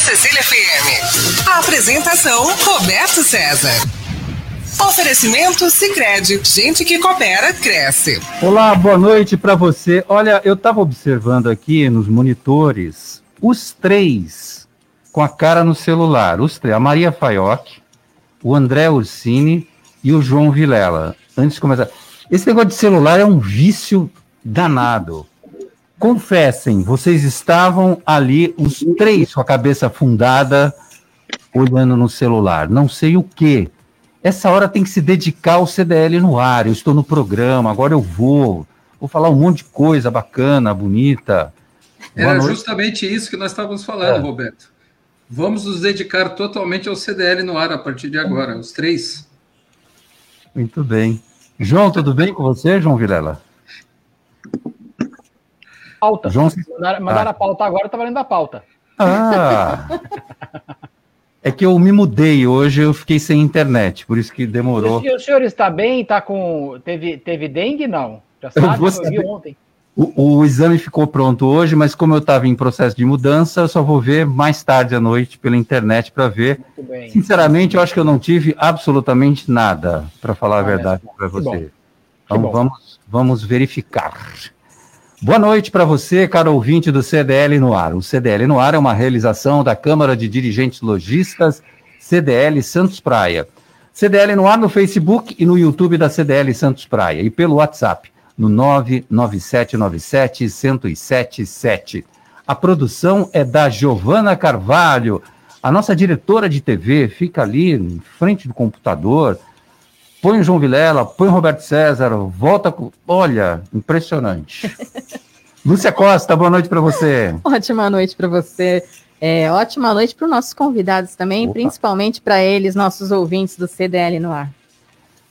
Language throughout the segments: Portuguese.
Cecília FM. A apresentação, Roberto César. Oferecimento Sicredi, gente que coopera cresce. Olá, boa noite para você. Olha, eu estava observando aqui nos monitores os três com a cara no celular, os três, a Maria Faioc, o André Ursini e o João Vilela. Antes de começar, esse negócio de celular é um vício danado. Confessem, vocês estavam ali, os três com a cabeça afundada, olhando no celular. Não sei o que. Essa hora tem que se dedicar ao CDL no ar. Eu estou no programa, agora eu vou. Vou falar um monte de coisa bacana, bonita. Era justamente isso que nós estávamos falando, é. Roberto. Vamos nos dedicar totalmente ao CDL no ar a partir de agora, os três. Muito bem. João, tudo bem com você, João Vilela? Pauta. João... Mandaram, mandaram ah. a pauta agora, eu estava lendo a pauta. Ah! é que eu me mudei hoje, eu fiquei sem internet, por isso que demorou. E o senhor está bem? Tá com. Teve, teve dengue? Não. Já sabe, eu, eu vi ontem. O, o, exame ficou pronto hoje, mas como eu estava em processo de mudança, eu só vou ver mais tarde à noite pela internet para ver. Sinceramente, eu acho que eu não tive absolutamente nada, para falar ah, a verdade é. para você. Então vamos, vamos verificar. Boa noite para você, caro ouvinte do CDL no Ar. O CDL no Ar é uma realização da Câmara de Dirigentes Logistas CDL Santos Praia. CDL no Ar no Facebook e no YouTube da CDL Santos Praia e pelo WhatsApp no 99797-1077. A produção é da Giovana Carvalho. A nossa diretora de TV fica ali em frente do computador põe o João Vilela, põe o Roberto César, volta com. Olha, impressionante. Lúcia Costa, boa noite para você. Ótima noite para você. É, ótima noite para os nossos convidados também, Opa. principalmente para eles, nossos ouvintes do CDL no ar.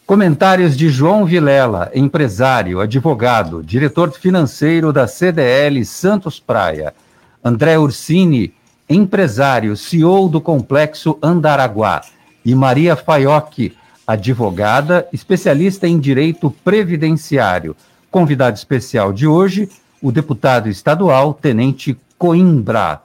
Comentários de João Vilela, empresário, advogado, diretor financeiro da CDL Santos Praia. André Ursini, empresário, CEO do Complexo Andaraguá. E Maria Faioc, advogada, especialista em direito previdenciário. Convidado especial de hoje, o deputado estadual Tenente Coimbra.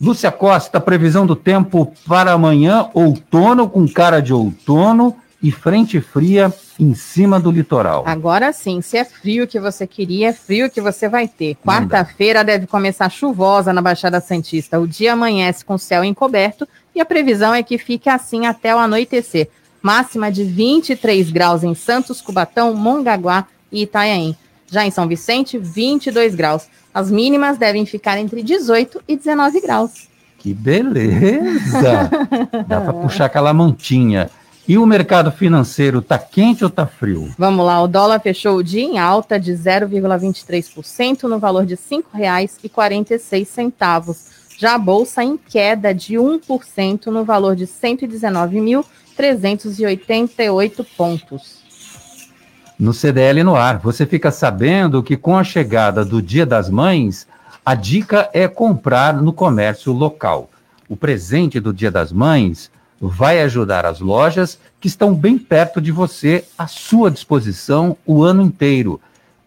Lúcia Costa, previsão do tempo para amanhã, outono com cara de outono e frente fria em cima do litoral. Agora sim, se é frio que você queria, é frio que você vai ter. Quarta-feira deve começar chuvosa na Baixada Santista. O dia amanhece com céu encoberto e a previsão é que fique assim até o anoitecer máxima de 23 graus em Santos, Cubatão, Mongaguá e Itanhaém. Já em São Vicente, 22 graus. As mínimas devem ficar entre 18 e 19 graus. Que beleza! Dá para puxar aquela mantinha. E o mercado financeiro tá quente ou tá frio? Vamos lá, o dólar fechou o dia em alta de 0,23% no valor de R$ 5,46. Já a bolsa em queda de 1% no valor de 119 mil 388 pontos. No CDL no ar, você fica sabendo que com a chegada do Dia das Mães, a dica é comprar no comércio local. O presente do Dia das Mães vai ajudar as lojas que estão bem perto de você, à sua disposição o ano inteiro.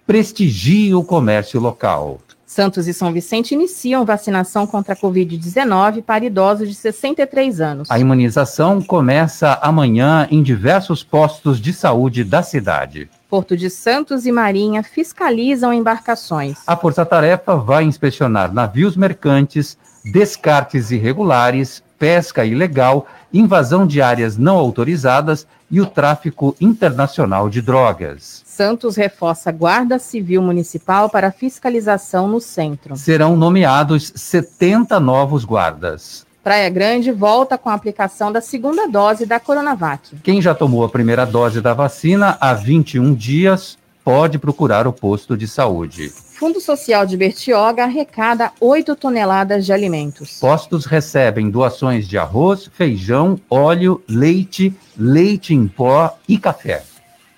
Prestigie o comércio local. Santos e São Vicente iniciam vacinação contra a Covid-19 para idosos de 63 anos. A imunização começa amanhã em diversos postos de saúde da cidade. Porto de Santos e Marinha fiscalizam embarcações. A Força Tarefa vai inspecionar navios mercantes, descartes irregulares, pesca ilegal, invasão de áreas não autorizadas e o tráfico internacional de drogas. Santos reforça Guarda Civil Municipal para fiscalização no centro. Serão nomeados 70 novos guardas. Praia Grande volta com a aplicação da segunda dose da Coronavac. Quem já tomou a primeira dose da vacina há 21 dias pode procurar o posto de saúde. Fundo Social de Bertioga arrecada 8 toneladas de alimentos. Postos recebem doações de arroz, feijão, óleo, leite, leite em pó e café.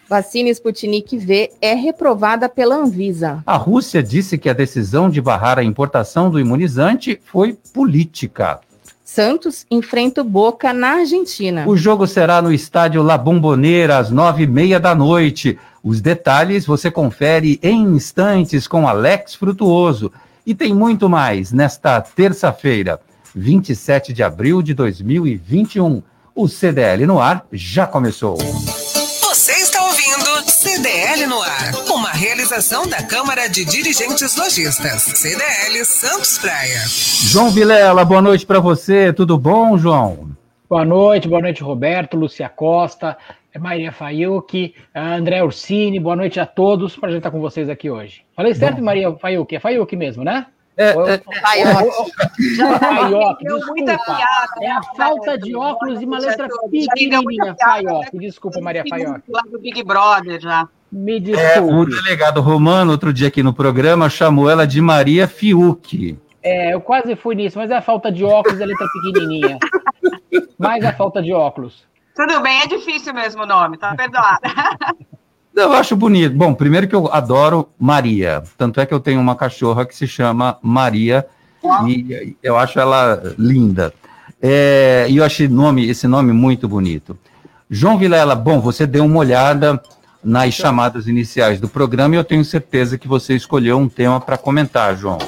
Vacina Sputnik V é reprovada pela Anvisa. A Rússia disse que a decisão de barrar a importação do imunizante foi política. Santos enfrenta o Boca na Argentina. O jogo será no estádio La Bombonera às nove e meia da noite. Os detalhes você confere em instantes com Alex Frutuoso. E tem muito mais nesta terça-feira. 27 de abril de 2021. O CDL no ar já começou. CDL no ar, uma realização da Câmara de Dirigentes Lojistas, CDL Santos Praia. João Vilela, boa noite para você. Tudo bom, João? Boa noite, boa noite, Roberto, Lúcia Costa, Maria Fayuki, André Ursini, boa noite a todos. Prazer estar com vocês aqui hoje. Falei certo, Bom. Maria Fayuki? É Fayuki mesmo, né? É, é. É a falta de óculos e uma letra pequenininha, Faioque. Desculpa, Maria Faioque. Lá do Big Brother já. Me desculpe. É, o delegado Romano, outro dia aqui no programa, chamou ela de Maria Fiuk. É, eu quase fui nisso, mas é a falta de óculos e a letra pequenininha. Mais a falta de óculos. Tudo bem, é difícil mesmo o nome, tá perdoado. Eu acho bonito. Bom, primeiro que eu adoro Maria. Tanto é que eu tenho uma cachorra que se chama Maria e eu acho ela linda. É, e eu achei nome, esse nome muito bonito. João Vilela, bom, você deu uma olhada nas chamadas iniciais do programa e eu tenho certeza que você escolheu um tema para comentar, João.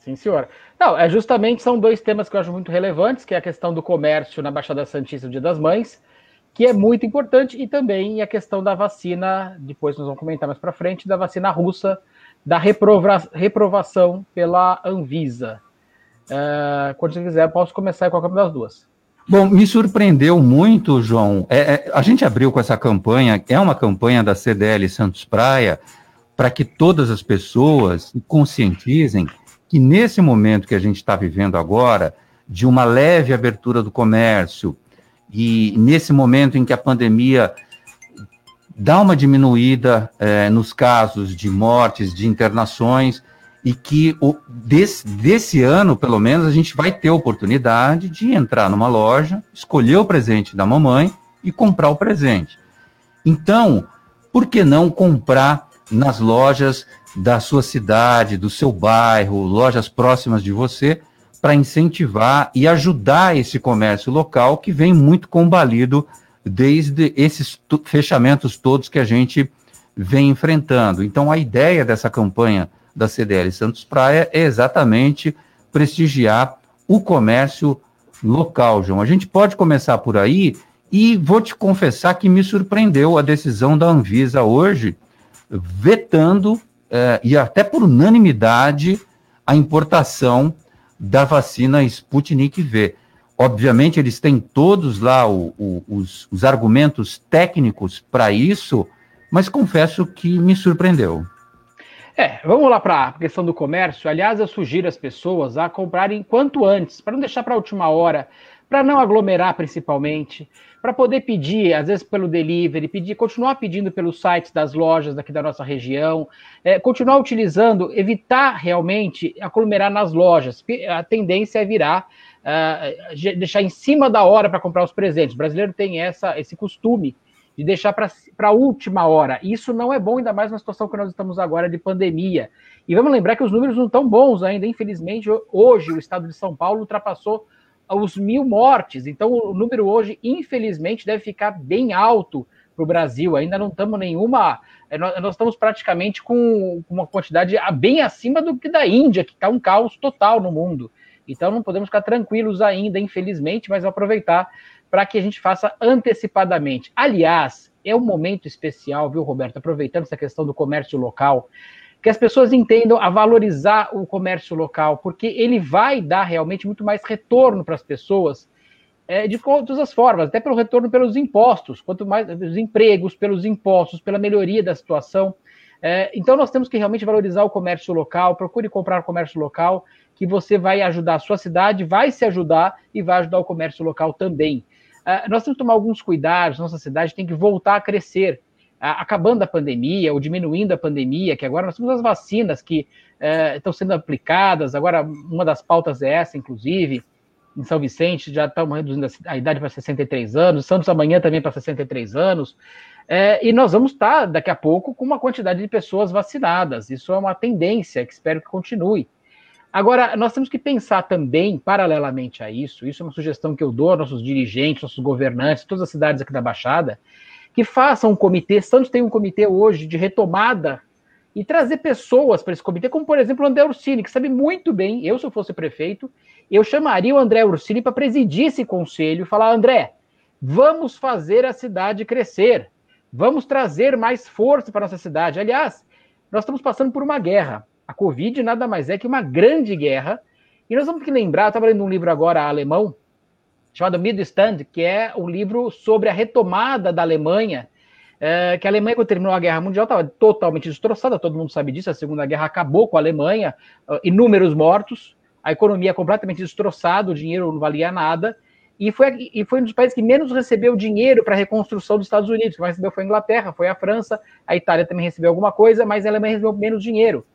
Sim, senhora. Não, é justamente são dois temas que eu acho muito relevantes, que é a questão do comércio na Baixada Santista do Dia das Mães que é muito importante, e também a questão da vacina, depois nós vamos comentar mais para frente, da vacina russa, da reprova reprovação pela Anvisa. Uh, quando você quiser, posso começar com qualquer das duas. Bom, me surpreendeu muito, João. É, é, a gente abriu com essa campanha, é uma campanha da CDL Santos Praia, para que todas as pessoas conscientizem que nesse momento que a gente está vivendo agora, de uma leve abertura do comércio, e nesse momento em que a pandemia dá uma diminuída é, nos casos de mortes, de internações, e que o, desse, desse ano, pelo menos, a gente vai ter oportunidade de entrar numa loja, escolher o presente da mamãe e comprar o presente. Então, por que não comprar nas lojas da sua cidade, do seu bairro, lojas próximas de você, para incentivar e ajudar esse comércio local que vem muito combalido desde esses fechamentos todos que a gente vem enfrentando. Então, a ideia dessa campanha da CDL Santos Praia é exatamente prestigiar o comércio local, João. A gente pode começar por aí e vou te confessar que me surpreendeu a decisão da Anvisa hoje, vetando, eh, e até por unanimidade, a importação da vacina Sputnik V. Obviamente, eles têm todos lá o, o, os, os argumentos técnicos para isso, mas confesso que me surpreendeu. É, vamos lá para a questão do comércio. Aliás, eu sugiro às pessoas a comprarem quanto antes, para não deixar para a última hora, para não aglomerar principalmente, para poder pedir, às vezes pelo delivery, pedir, continuar pedindo pelos sites das lojas daqui da nossa região, é, continuar utilizando, evitar realmente aglomerar nas lojas. A tendência é virar, uh, deixar em cima da hora para comprar os presentes. O brasileiro tem essa, esse costume de deixar para a última hora. Isso não é bom, ainda mais na situação que nós estamos agora de pandemia. E vamos lembrar que os números não estão bons ainda. Infelizmente, hoje o estado de São Paulo ultrapassou os mil mortes. Então, o número hoje, infelizmente, deve ficar bem alto para o Brasil. Ainda não estamos nenhuma. É, nós estamos praticamente com uma quantidade bem acima do que da Índia, que está um caos total no mundo. Então, não podemos ficar tranquilos ainda, infelizmente, mas aproveitar para que a gente faça antecipadamente. Aliás, é um momento especial, viu, Roberto? Aproveitando essa questão do comércio local que as pessoas entendam a valorizar o comércio local, porque ele vai dar realmente muito mais retorno para as pessoas é, de todas as formas, até pelo retorno pelos impostos, quanto mais os empregos, pelos impostos, pela melhoria da situação. É, então nós temos que realmente valorizar o comércio local, procure comprar comércio local, que você vai ajudar a sua cidade, vai se ajudar e vai ajudar o comércio local também. É, nós temos que tomar alguns cuidados, nossa cidade tem que voltar a crescer acabando a pandemia ou diminuindo a pandemia, que agora nós temos as vacinas que é, estão sendo aplicadas, agora uma das pautas é essa, inclusive, em São Vicente já estamos reduzindo a idade para 63 anos, Santos amanhã também para 63 anos, é, e nós vamos estar daqui a pouco com uma quantidade de pessoas vacinadas, isso é uma tendência que espero que continue. Agora, nós temos que pensar também, paralelamente a isso, isso é uma sugestão que eu dou aos nossos dirigentes, nossos governantes, todas as cidades aqui da Baixada, que façam um comitê. Santos tem um comitê hoje de retomada e trazer pessoas para esse comitê, como por exemplo o André Ursini, que sabe muito bem, eu se eu fosse prefeito, eu chamaria o André Ursini para presidir esse conselho e falar, André, vamos fazer a cidade crescer, vamos trazer mais força para a nossa cidade. Aliás, nós estamos passando por uma guerra. A Covid nada mais é que uma grande guerra. E nós vamos que lembrar, estava lendo um livro agora alemão, chamado Mittelstand, que é um livro sobre a retomada da Alemanha, é, que a Alemanha, quando terminou a Guerra Mundial, estava totalmente destroçada, todo mundo sabe disso, a Segunda Guerra acabou com a Alemanha, inúmeros mortos, a economia completamente destroçada, o dinheiro não valia nada, e foi, e foi um dos países que menos recebeu dinheiro para a reconstrução dos Estados Unidos. Quem recebeu foi a Inglaterra, foi a França, a Itália também recebeu alguma coisa, mas a Alemanha recebeu menos dinheiro.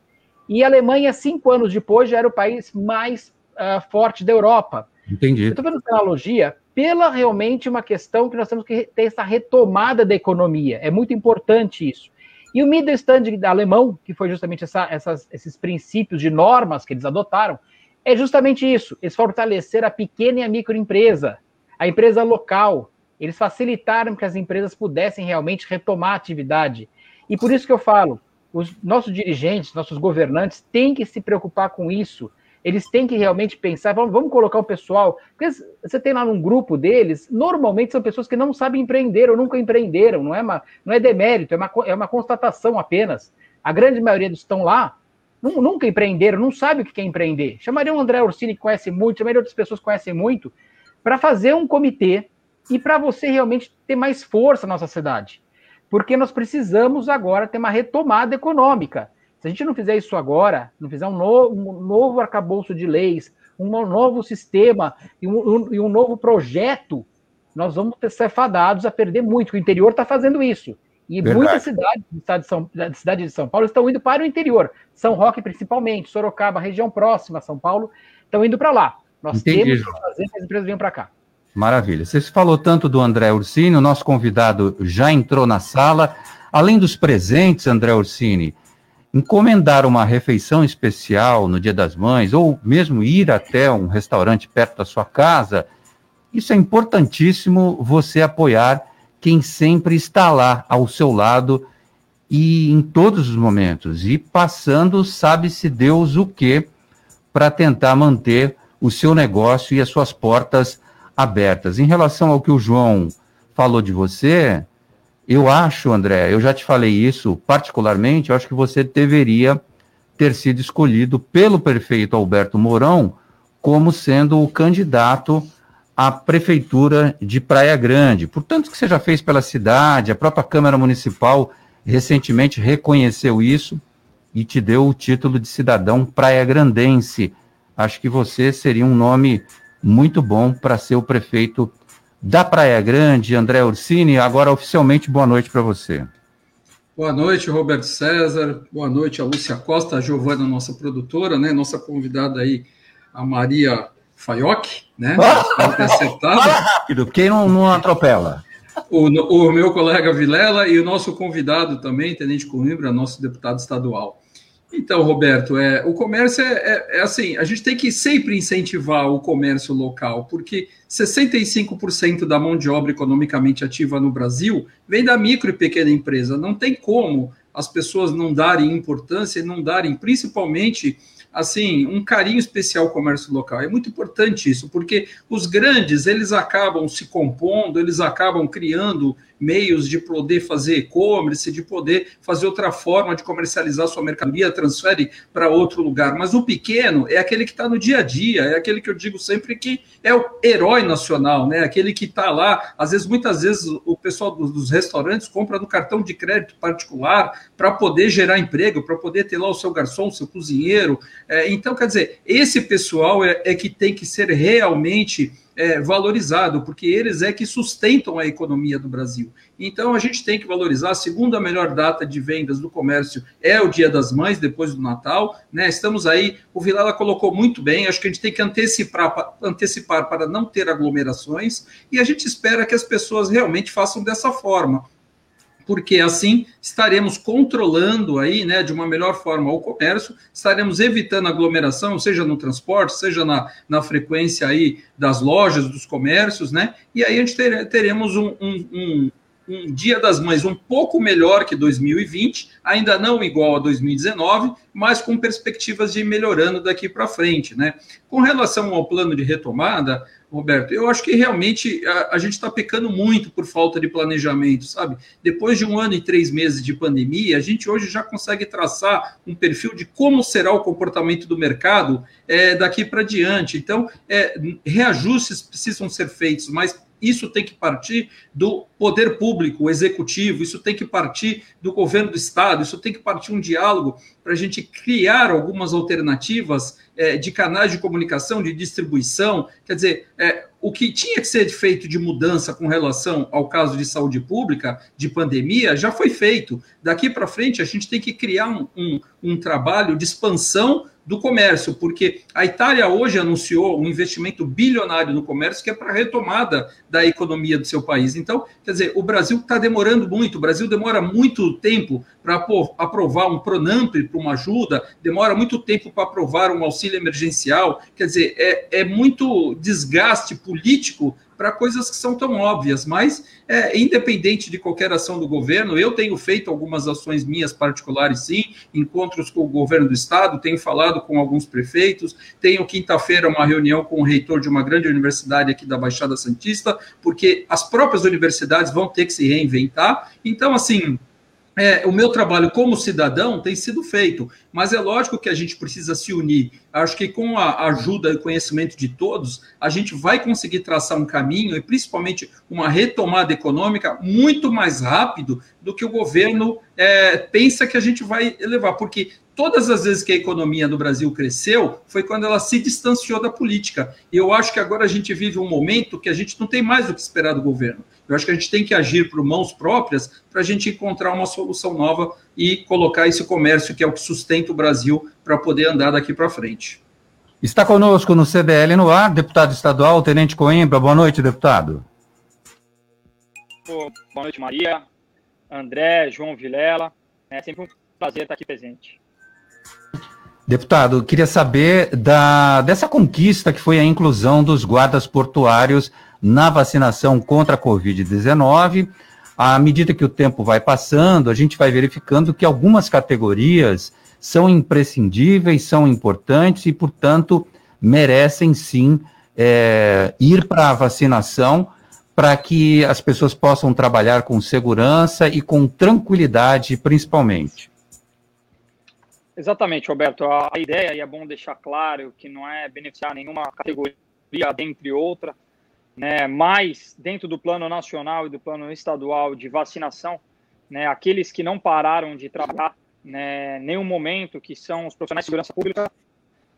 E a Alemanha, cinco anos depois, já era o país mais uh, forte da Europa. Entendi. Estou fazendo essa analogia pela realmente uma questão que nós temos que ter essa retomada da economia. É muito importante isso. E o Mittelstand alemão, que foi justamente essa, essas, esses princípios de normas que eles adotaram, é justamente isso: eles fortaleceram a pequena e a microempresa, a empresa local. Eles facilitaram que as empresas pudessem realmente retomar a atividade. E por isso que eu falo, os nossos dirigentes, nossos governantes têm que se preocupar com isso. Eles têm que realmente pensar, vamos, colocar o pessoal. Porque você tem lá num grupo deles, normalmente são pessoas que não sabem empreender ou nunca empreenderam, não é, uma, não é demérito, é uma, é uma constatação apenas. A grande maioria dos que estão lá nunca empreenderam, não sabe o que é empreender. Chamaria o André Orsini, que conhece muito, chamaria outras pessoas que conhecem muito, para fazer um comitê e para você realmente ter mais força na nossa cidade. Porque nós precisamos agora ter uma retomada econômica. Se a gente não fizer isso agora, não fizer um novo, um novo arcabouço de leis, um novo sistema e um, um, e um novo projeto, nós vamos ser fadados a perder muito. O interior está fazendo isso. E Verdade. muitas cidades de São, da cidade de São Paulo estão indo para o interior. São Roque, principalmente, Sorocaba, região próxima a São Paulo, estão indo para lá. Nós Entendi, temos que fazer que as empresas venham para cá. Maravilha. Você falou tanto do André Ursini, o nosso convidado já entrou na sala. Além dos presentes, André Ursini, encomendar uma refeição especial no Dia das Mães, ou mesmo ir até um restaurante perto da sua casa, isso é importantíssimo você apoiar quem sempre está lá ao seu lado e em todos os momentos, e passando, sabe-se Deus o que, para tentar manter o seu negócio e as suas portas abertas. Em relação ao que o João falou de você, eu acho, André, eu já te falei isso particularmente, eu acho que você deveria ter sido escolhido pelo prefeito Alberto Mourão como sendo o candidato a Prefeitura de Praia Grande. Portanto, que você já fez pela cidade, a própria Câmara Municipal recentemente reconheceu isso e te deu o título de cidadão praia grandense. Acho que você seria um nome muito bom para ser o prefeito da Praia Grande, André Ursini. Agora, oficialmente, boa noite para você. Boa noite, Roberto César. Boa noite a Lúcia Costa, a Giovana, nossa produtora, né? Nossa convidada aí, a Maria Faioc, né? Ter acertado. Fala rápido, quem não, não atropela? O, o, meu colega Vilela e o nosso convidado também, Tenente Coimbra, nosso deputado estadual. Então, Roberto, é, o comércio é, é, é, assim, a gente tem que sempre incentivar o comércio local, porque 65% da mão de obra economicamente ativa no Brasil vem da micro e pequena empresa. Não tem como as pessoas não darem importância e não darem, principalmente assim, um carinho especial ao comércio local. É muito importante isso, porque os grandes, eles acabam se compondo, eles acabam criando meios de poder fazer e-commerce, de poder fazer outra forma de comercializar sua mercadoria, transfere para outro lugar. Mas o pequeno é aquele que está no dia a dia, é aquele que eu digo sempre que é o herói nacional, né? Aquele que está lá, às vezes, muitas vezes, o pessoal dos, dos restaurantes compra no cartão de crédito particular para poder gerar emprego, para poder ter lá o seu garçom, o seu cozinheiro. É, então, quer dizer, esse pessoal é, é que tem que ser realmente é, valorizado, porque eles é que sustentam a economia do Brasil. Então a gente tem que valorizar. A segunda melhor data de vendas do comércio é o Dia das Mães, depois do Natal. Né? Estamos aí, o Vilela colocou muito bem, acho que a gente tem que antecipar, antecipar para não ter aglomerações, e a gente espera que as pessoas realmente façam dessa forma porque assim estaremos controlando aí, né, de uma melhor forma o comércio, estaremos evitando aglomeração, seja no transporte, seja na, na frequência aí das lojas, dos comércios, né, e aí a gente ter, teremos um, um, um um Dia das Mães um pouco melhor que 2020, ainda não igual a 2019, mas com perspectivas de melhorando daqui para frente. Né? Com relação ao plano de retomada, Roberto, eu acho que realmente a, a gente está pecando muito por falta de planejamento, sabe? Depois de um ano e três meses de pandemia, a gente hoje já consegue traçar um perfil de como será o comportamento do mercado é, daqui para diante. Então, é, reajustes precisam ser feitos, mas isso tem que partir do poder público, o executivo, isso tem que partir do governo do Estado, isso tem que partir um diálogo para a gente criar algumas alternativas é, de canais de comunicação, de distribuição. Quer dizer, é, o que tinha que ser feito de mudança com relação ao caso de saúde pública, de pandemia, já foi feito. Daqui para frente, a gente tem que criar um, um, um trabalho de expansão do comércio, porque a Itália hoje anunciou um investimento bilionário no comércio que é para retomada da economia do seu país. Então, quer dizer, o Brasil está demorando muito, o Brasil demora muito tempo para aprovar um Pronamp para uma ajuda, demora muito tempo para aprovar um auxílio emergencial, quer dizer, é, é muito desgaste político para coisas que são tão óbvias, mas é, independente de qualquer ação do governo, eu tenho feito algumas ações minhas particulares, sim, encontros com o governo do estado, tenho falado com alguns prefeitos, tenho quinta-feira uma reunião com o reitor de uma grande universidade aqui da Baixada Santista, porque as próprias universidades vão ter que se reinventar. Então, assim, é, o meu trabalho como cidadão tem sido feito, mas é lógico que a gente precisa se unir. Acho que com a ajuda e conhecimento de todos, a gente vai conseguir traçar um caminho e principalmente uma retomada econômica muito mais rápido do que o governo é, pensa que a gente vai levar, porque todas as vezes que a economia no Brasil cresceu foi quando ela se distanciou da política. E eu acho que agora a gente vive um momento que a gente não tem mais o que esperar do governo. Eu acho que a gente tem que agir por mãos próprias para a gente encontrar uma solução nova e colocar esse comércio que é o que sustenta o Brasil para poder andar daqui para frente. Está conosco no CDL no ar, deputado estadual, Tenente Coimbra. Boa noite, deputado. Boa noite, Maria, André, João Vilela. É sempre um prazer estar aqui presente. Deputado, queria saber da, dessa conquista que foi a inclusão dos guardas portuários na vacinação contra a Covid-19. À medida que o tempo vai passando, a gente vai verificando que algumas categorias são imprescindíveis, são importantes e, portanto, merecem sim é, ir para a vacinação para que as pessoas possam trabalhar com segurança e com tranquilidade, principalmente. Exatamente, Roberto. A, ideia, e é bom deixar claro, que não é beneficiar nenhuma categoria dentre outra, né, mas dentro do plano nacional e do plano estadual de vacinação, né, aqueles que não pararam de trabalhar né, nenhum momento, que são os profissionais de segurança pública,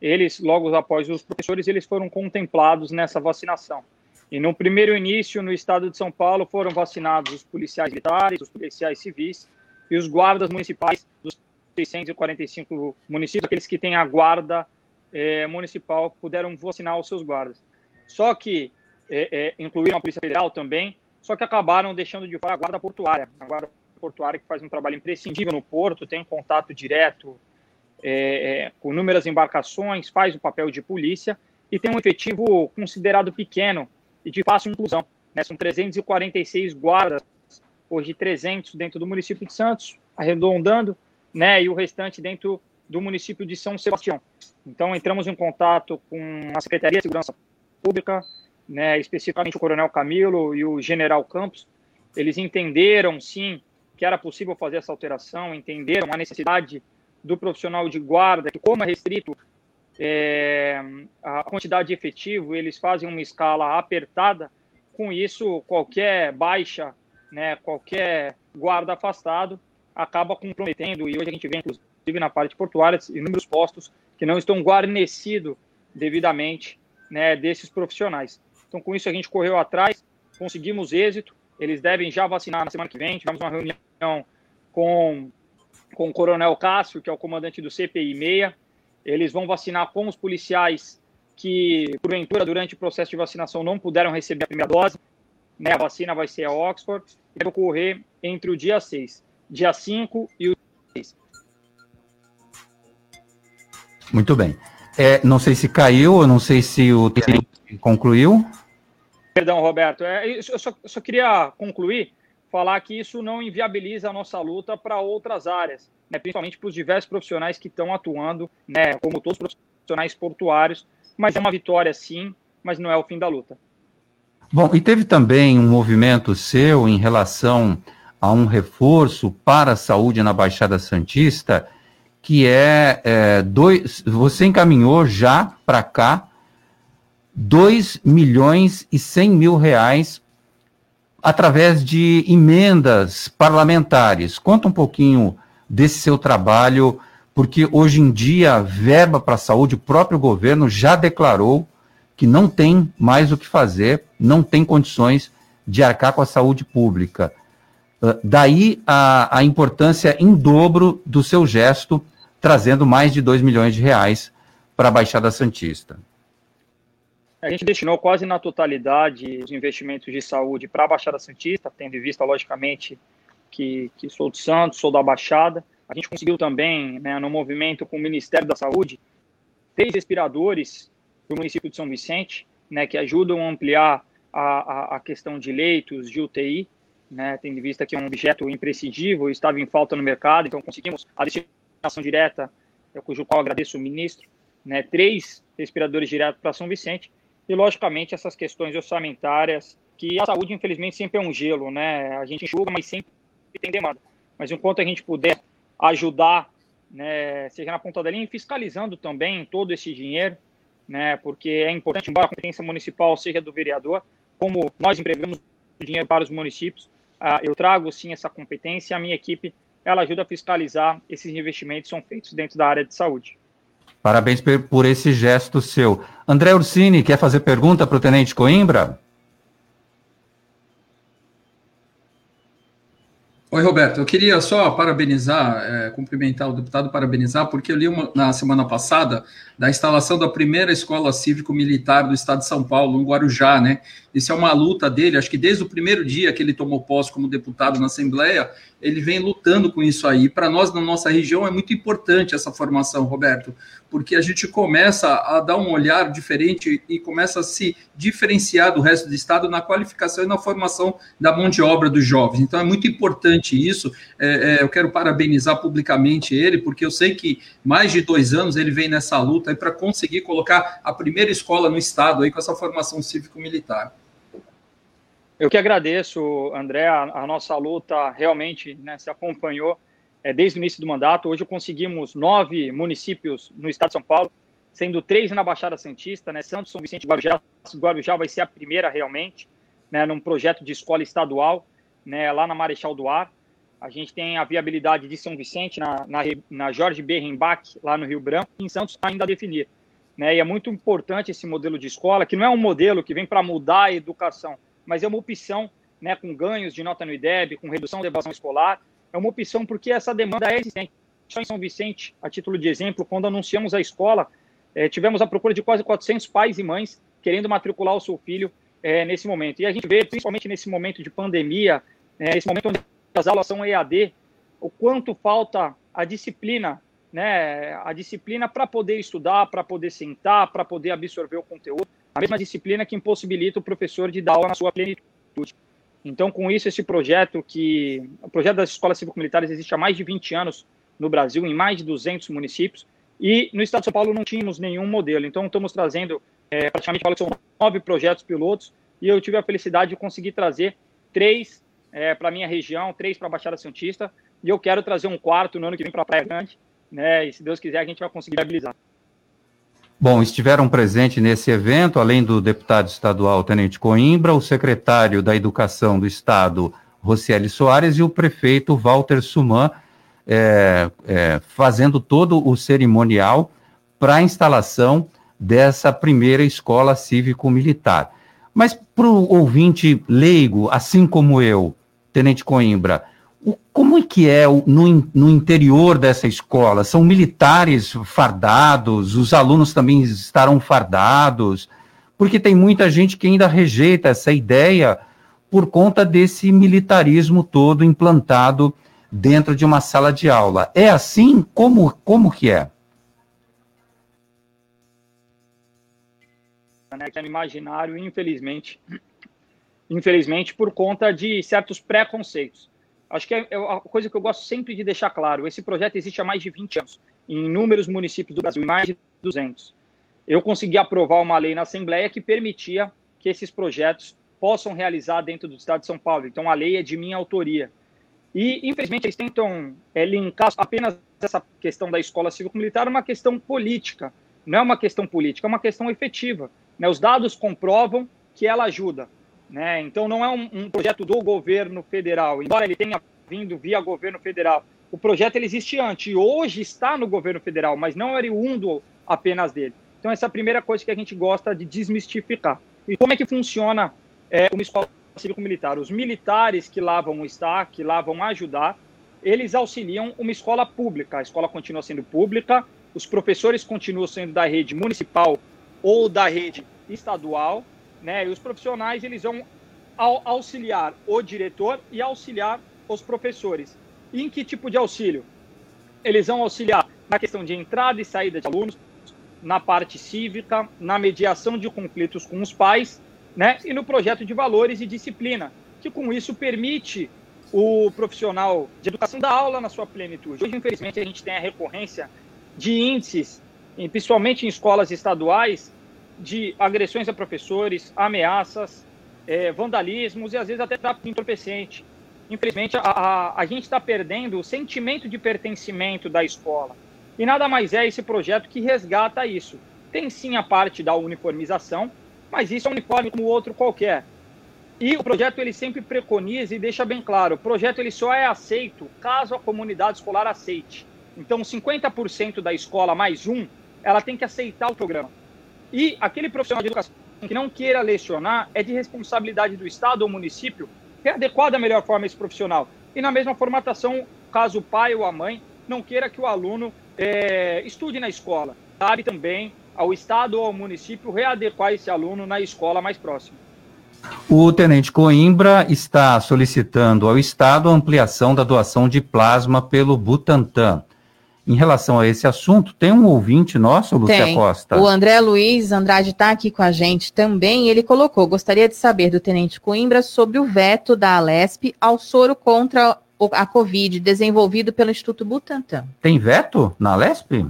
eles, logo após os professores, eles foram contemplados nessa vacinação. E no primeiro início, no estado de São Paulo, foram vacinados os policiais militares, os policiais civis e os guardas municipais dos 645 municípios, aqueles que têm a guarda é, municipal, puderam vacinar os seus guardas. Só que é, incluíram a Polícia Federal também, só que acabaram deixando de fora a Guarda Portuária. A Guarda Portuária que faz um trabalho imprescindível no porto, tem contato direto com inúmeras embarcações, faz o papel de polícia e tem um efetivo considerado pequeno e de fácil inclusão. Né? São 346 guardas, hoje 300 dentro do município de Santos, arredondando, né? e o restante dentro do município de São Sebastião. Então, entramos em contato com a Secretaria de Segurança Pública, né, especificamente o Coronel Camilo e o General Campos, eles entenderam, sim, que era possível fazer essa alteração, entenderam a necessidade do profissional de guarda, que como é restrito é, a quantidade de efetivo, eles fazem uma escala apertada, com isso qualquer baixa, né, qualquer guarda afastado acaba comprometendo, e hoje a gente vê, inclusive na parte portuária, inúmeros postos que não estão guarnecidos devidamente né, desses profissionais. Então, com isso, a gente correu atrás, conseguimos êxito. Eles devem já vacinar na semana que vem. Tivemos uma reunião com, com o Coronel Cássio, que é o comandante do CPI 6. Eles vão vacinar com os policiais que, porventura, durante o processo de vacinação não puderam receber a primeira dose. Né? A vacina vai ser a Oxford. Deve ocorrer entre o dia 6, dia 5 e o 6. Muito bem. É, não sei se caiu, eu não sei se o concluiu. Perdão, Roberto. É, eu, só, eu só queria concluir falar que isso não inviabiliza a nossa luta para outras áreas, né, principalmente para os diversos profissionais que estão atuando, né, como todos os profissionais portuários, mas é uma vitória sim, mas não é o fim da luta. Bom, e teve também um movimento seu em relação a um reforço para a saúde na Baixada Santista, que é, é dois, você encaminhou já para cá 2 milhões e 100 mil reais através de emendas parlamentares. Conta um pouquinho desse seu trabalho, porque hoje em dia, verba para a saúde, o próprio governo já declarou que não tem mais o que fazer, não tem condições de arcar com a saúde pública. Uh, daí a, a importância em dobro do seu gesto, trazendo mais de 2 milhões de reais para a Baixada Santista. A gente destinou quase na totalidade os investimentos de saúde para a Baixada Santista, tendo em vista, logicamente, que, que sou de Santos, sou da Baixada. A gente conseguiu também, né, no movimento com o Ministério da Saúde, três respiradores do município de São Vicente, né, que ajudam a ampliar a, a, a questão de leitos de UTI, né, tendo em vista que é um objeto imprescindível, estava em falta no mercado, então conseguimos a destinação direta, cujo qual agradeço o ministro, né, três respiradores diretos para São Vicente, e logicamente essas questões orçamentárias, que a saúde infelizmente sempre é um gelo, né, a gente enxuga, mas sempre tem demanda. Mas enquanto a gente puder ajudar, né, seja na ponta da linha, fiscalizando também todo esse dinheiro, né, porque é importante, embora a competência municipal seja do vereador, como nós empregamos dinheiro para os municípios, eu trago sim essa competência e a minha equipe ela ajuda a fiscalizar esses investimentos que são feitos dentro da área de saúde. Parabéns por esse gesto seu. André Ursini, quer fazer pergunta para o Tenente Coimbra? Oi, Roberto. Eu queria só parabenizar, é, cumprimentar o deputado, parabenizar, porque eu li uma, na semana passada da instalação da primeira escola cívico-militar do estado de São Paulo, no Guarujá, né? Isso é uma luta dele, acho que desde o primeiro dia que ele tomou posse como deputado na Assembleia, ele vem lutando com isso aí. Para nós, na nossa região, é muito importante essa formação, Roberto, porque a gente começa a dar um olhar diferente e começa a se diferenciar do resto do Estado na qualificação e na formação da mão de obra dos jovens. Então, é muito importante isso. É, é, eu quero parabenizar publicamente ele, porque eu sei que mais de dois anos ele vem nessa luta para conseguir colocar a primeira escola no Estado aí com essa formação cívico-militar. Eu que agradeço, André, a, a nossa luta realmente né, se acompanhou é, desde o início do mandato. Hoje conseguimos nove municípios no estado de São Paulo, sendo três na Baixada Santista, né, Santos, São Vicente e Guarujá. Guarujá vai ser a primeira realmente, né, num projeto de escola estadual, né, lá na Marechal do Ar. A gente tem a viabilidade de São Vicente na, na, na Jorge B. Rembach, lá no Rio Branco, e em Santos ainda a definir. Né, e é muito importante esse modelo de escola, que não é um modelo que vem para mudar a educação, mas é uma opção né, com ganhos de nota no IDEB, com redução da evasão escolar. É uma opção porque essa demanda é existente. Só em São Vicente, a título de exemplo, quando anunciamos a escola, é, tivemos a procura de quase 400 pais e mães querendo matricular o seu filho é, nesse momento. E a gente vê, principalmente nesse momento de pandemia, é, esse momento onde as aulas são EAD, o quanto falta a disciplina, né, a disciplina para poder estudar, para poder sentar, para poder absorver o conteúdo a mesma disciplina que impossibilita o professor de dar aula na sua plenitude. Então, com isso, esse projeto que... O projeto das escolas cívico-militares existe há mais de 20 anos no Brasil, em mais de 200 municípios, e no estado de São Paulo não tínhamos nenhum modelo. Então, estamos trazendo, é, praticamente, são nove projetos pilotos, e eu tive a felicidade de conseguir trazer três é, para minha região, três para a Baixada Santista, e eu quero trazer um quarto no ano que vem para a Praia Grande, né, e se Deus quiser, a gente vai conseguir viabilizar. Bom, estiveram presentes nesse evento, além do deputado estadual Tenente Coimbra, o secretário da Educação do Estado, Rocieli Soares, e o prefeito Walter Suman, é, é, fazendo todo o cerimonial para a instalação dessa primeira escola cívico-militar. Mas para o ouvinte leigo, assim como eu, Tenente Coimbra, como é que é no, no interior dessa escola? São militares fardados? Os alunos também estarão fardados? Porque tem muita gente que ainda rejeita essa ideia por conta desse militarismo todo implantado dentro de uma sala de aula. É assim? Como, como que é? É imaginário, infelizmente, infelizmente, por conta de certos preconceitos. Acho que é, é a coisa que eu gosto sempre de deixar claro: esse projeto existe há mais de 20 anos, em inúmeros municípios do Brasil, mais de 200. Eu consegui aprovar uma lei na Assembleia que permitia que esses projetos possam realizar dentro do Estado de São Paulo. Então, a lei é de minha autoria. E, infelizmente, eles tentam é, linkar apenas essa questão da escola cívico-militar uma questão política. Não é uma questão política, é uma questão efetiva. Né? Os dados comprovam que ela ajuda. Né? Então, não é um, um, projeto do governo federal, embora ele tenha vindo via governo federal. O projeto ele existe antes hoje está no governo federal, mas não oriundo apenas dele. Então, essa é a primeira coisa que a gente gosta de desmistificar. E como é que funciona é, uma escola cívico-militar? Os militares que lá vão estar, que lá vão ajudar, eles auxiliam uma escola pública. A escola continua sendo pública, os professores continuam sendo da rede municipal ou da rede estadual, né? E os profissionais eles vão auxiliar o diretor e auxiliar os professores. E em que tipo de auxílio? Eles vão auxiliar na questão de entrada e saída de alunos, na parte cívica, na mediação de conflitos com os pais, né? E no projeto de valores e disciplina, que com isso permite o profissional de educação da aula na sua plenitude. Hoje, infelizmente, a gente tem a recorrência de índices, principalmente em escolas estaduais, de agressões a professores, ameaças, é, vandalismos e às vezes até tráfico entorpecente. Infelizmente, a, a, a gente está perdendo o sentimento de pertencimento da escola. E nada mais é esse projeto que resgata isso. Tem sim a parte da uniformização, mas isso é um uniforme como outro qualquer. E o projeto ele sempre preconiza e deixa bem claro, o projeto ele só é aceito caso a comunidade escolar aceite. Então, 50% da escola mais um, ela tem que aceitar o programa. E aquele profissional de educação que não queira lecionar, é de responsabilidade do Estado ou município readequar da melhor forma esse profissional. E na mesma formatação, caso o pai ou a mãe não queira que o aluno é, estude na escola, cabe também ao Estado ou ao município readequar esse aluno na escola mais próxima. O tenente Coimbra está solicitando ao Estado a ampliação da doação de plasma pelo Butantan em relação a esse assunto. Tem um ouvinte nosso, Lúcia Tem. Costa? O André Luiz Andrade está aqui com a gente também. Ele colocou: gostaria de saber do Tenente Coimbra sobre o veto da Alesp ao soro contra a Covid desenvolvido pelo Instituto Butantan. Tem veto na Alesp?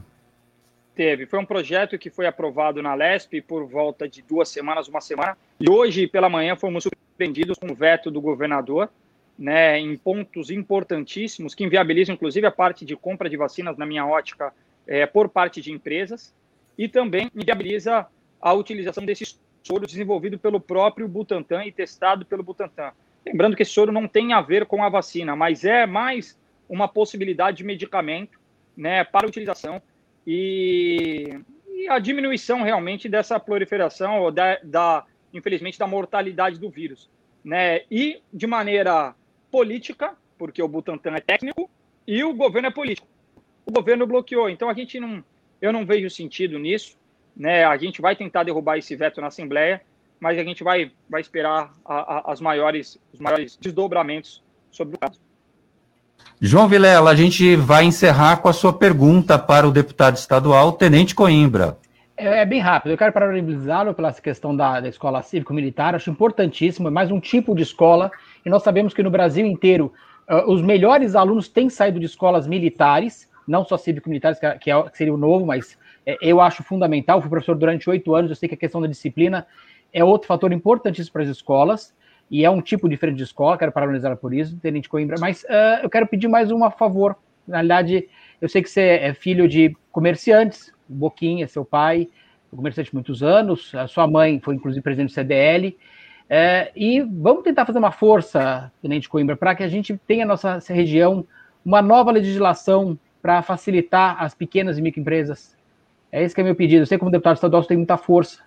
Teve. Foi um projeto que foi aprovado na Lesp por volta de duas semanas, uma semana. E hoje, pela manhã, fomos surpreendidos com o veto do governador né, em pontos importantíssimos que inviabilizam, inclusive, a parte de compra de vacinas, na minha ótica, é, por parte de empresas, e também inviabiliza a utilização desse soro desenvolvido pelo próprio Butantan e testado pelo Butantan. Lembrando que esse soro não tem a ver com a vacina, mas é mais uma possibilidade de medicamento né, para utilização e, e a diminuição realmente dessa proliferação, ou da, da, infelizmente, da mortalidade do vírus. Né? E de maneira política, porque o Butantan é técnico, e o governo é político. O governo bloqueou. Então a gente não, eu não vejo sentido nisso. Né? A gente vai tentar derrubar esse veto na Assembleia, mas a gente vai, vai esperar a, a, as maiores, os maiores desdobramentos sobre o caso. João Vilela, a gente vai encerrar com a sua pergunta para o deputado estadual, Tenente Coimbra. É, é bem rápido. Eu quero parabenizá-lo pela questão da, da escola cívico-militar. Acho importantíssimo. É mais um tipo de escola e nós sabemos que no Brasil inteiro uh, os melhores alunos têm saído de escolas militares, não só cívico-militares, que, é, que, seria o novo, mas é, eu acho fundamental. Fui professor durante oito anos, eu sei que a questão da disciplina é outro fator importantíssimo para as escolas, e é um tipo diferente de escola, quero parabenizar por isso, Tenente Coimbra, mas uh, eu quero pedir mais um favor. Na realidade, eu sei que você é filho de comerciantes, o Boquinha, seu pai, comerciante muitos anos, a sua mãe foi inclusive presidente do CDL, é, e vamos tentar fazer uma força, Tenente Coimbra, para que a gente tenha nossa região uma nova legislação para facilitar as pequenas e microempresas. É esse que é meu pedido. Eu sei como deputado estadual você tem muita força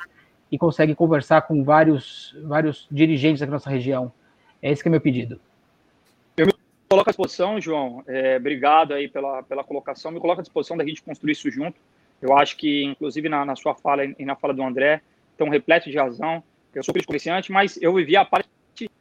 e consegue conversar com vários, vários dirigentes na nossa região. É esse que é meu pedido. Eu me coloco à disposição, João. É, obrigado aí pela, pela colocação. Me coloco à disposição da gente construir isso junto. Eu acho que, inclusive, na, na sua fala e na fala do André, estão repletos de razão. Eu sou comerciante, mas eu vivia a parte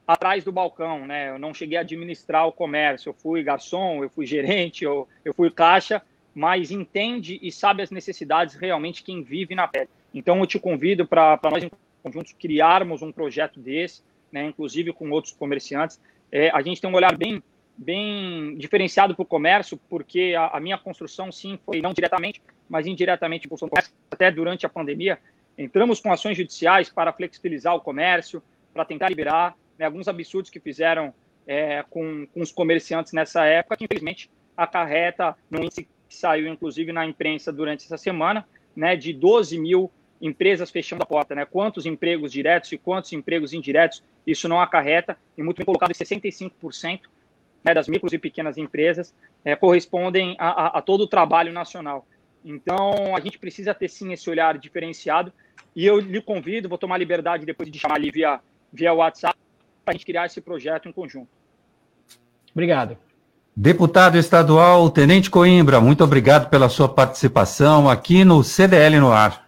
atrás do balcão, né? Eu não cheguei a administrar o comércio. Eu fui garçom, eu fui gerente, eu, eu fui caixa, mas entende e sabe as necessidades realmente quem vive na pele. Então eu te convido para nós em conjuntos criarmos um projeto desse, né, inclusive com outros comerciantes. É, a gente tem um olhar bem, bem diferenciado para o comércio, porque a, a, minha construção, sim, foi não diretamente, mas indiretamente até durante a pandemia. Entramos com ações judiciais para flexibilizar o comércio, para tentar liberar né, alguns absurdos que fizeram é, com, com os comerciantes nessa época, que infelizmente acarreta no índice que saiu, inclusive, na imprensa durante essa semana, né, de 12 mil empresas fechando a porta, né? Quantos empregos diretos e quantos empregos indiretos isso não acarreta, e muito bem colocado, 65% né, das micros e pequenas empresas é, correspondem a, a, a, todo o trabalho nacional. Então, a gente precisa ter sim esse olhar diferenciado, e eu lhe convido, vou tomar liberdade depois de chamar ali via, via WhatsApp, para a gente criar esse projeto em conjunto. Obrigado. Deputado estadual Tenente Coimbra, muito obrigado pela sua participação aqui no CDL no ar.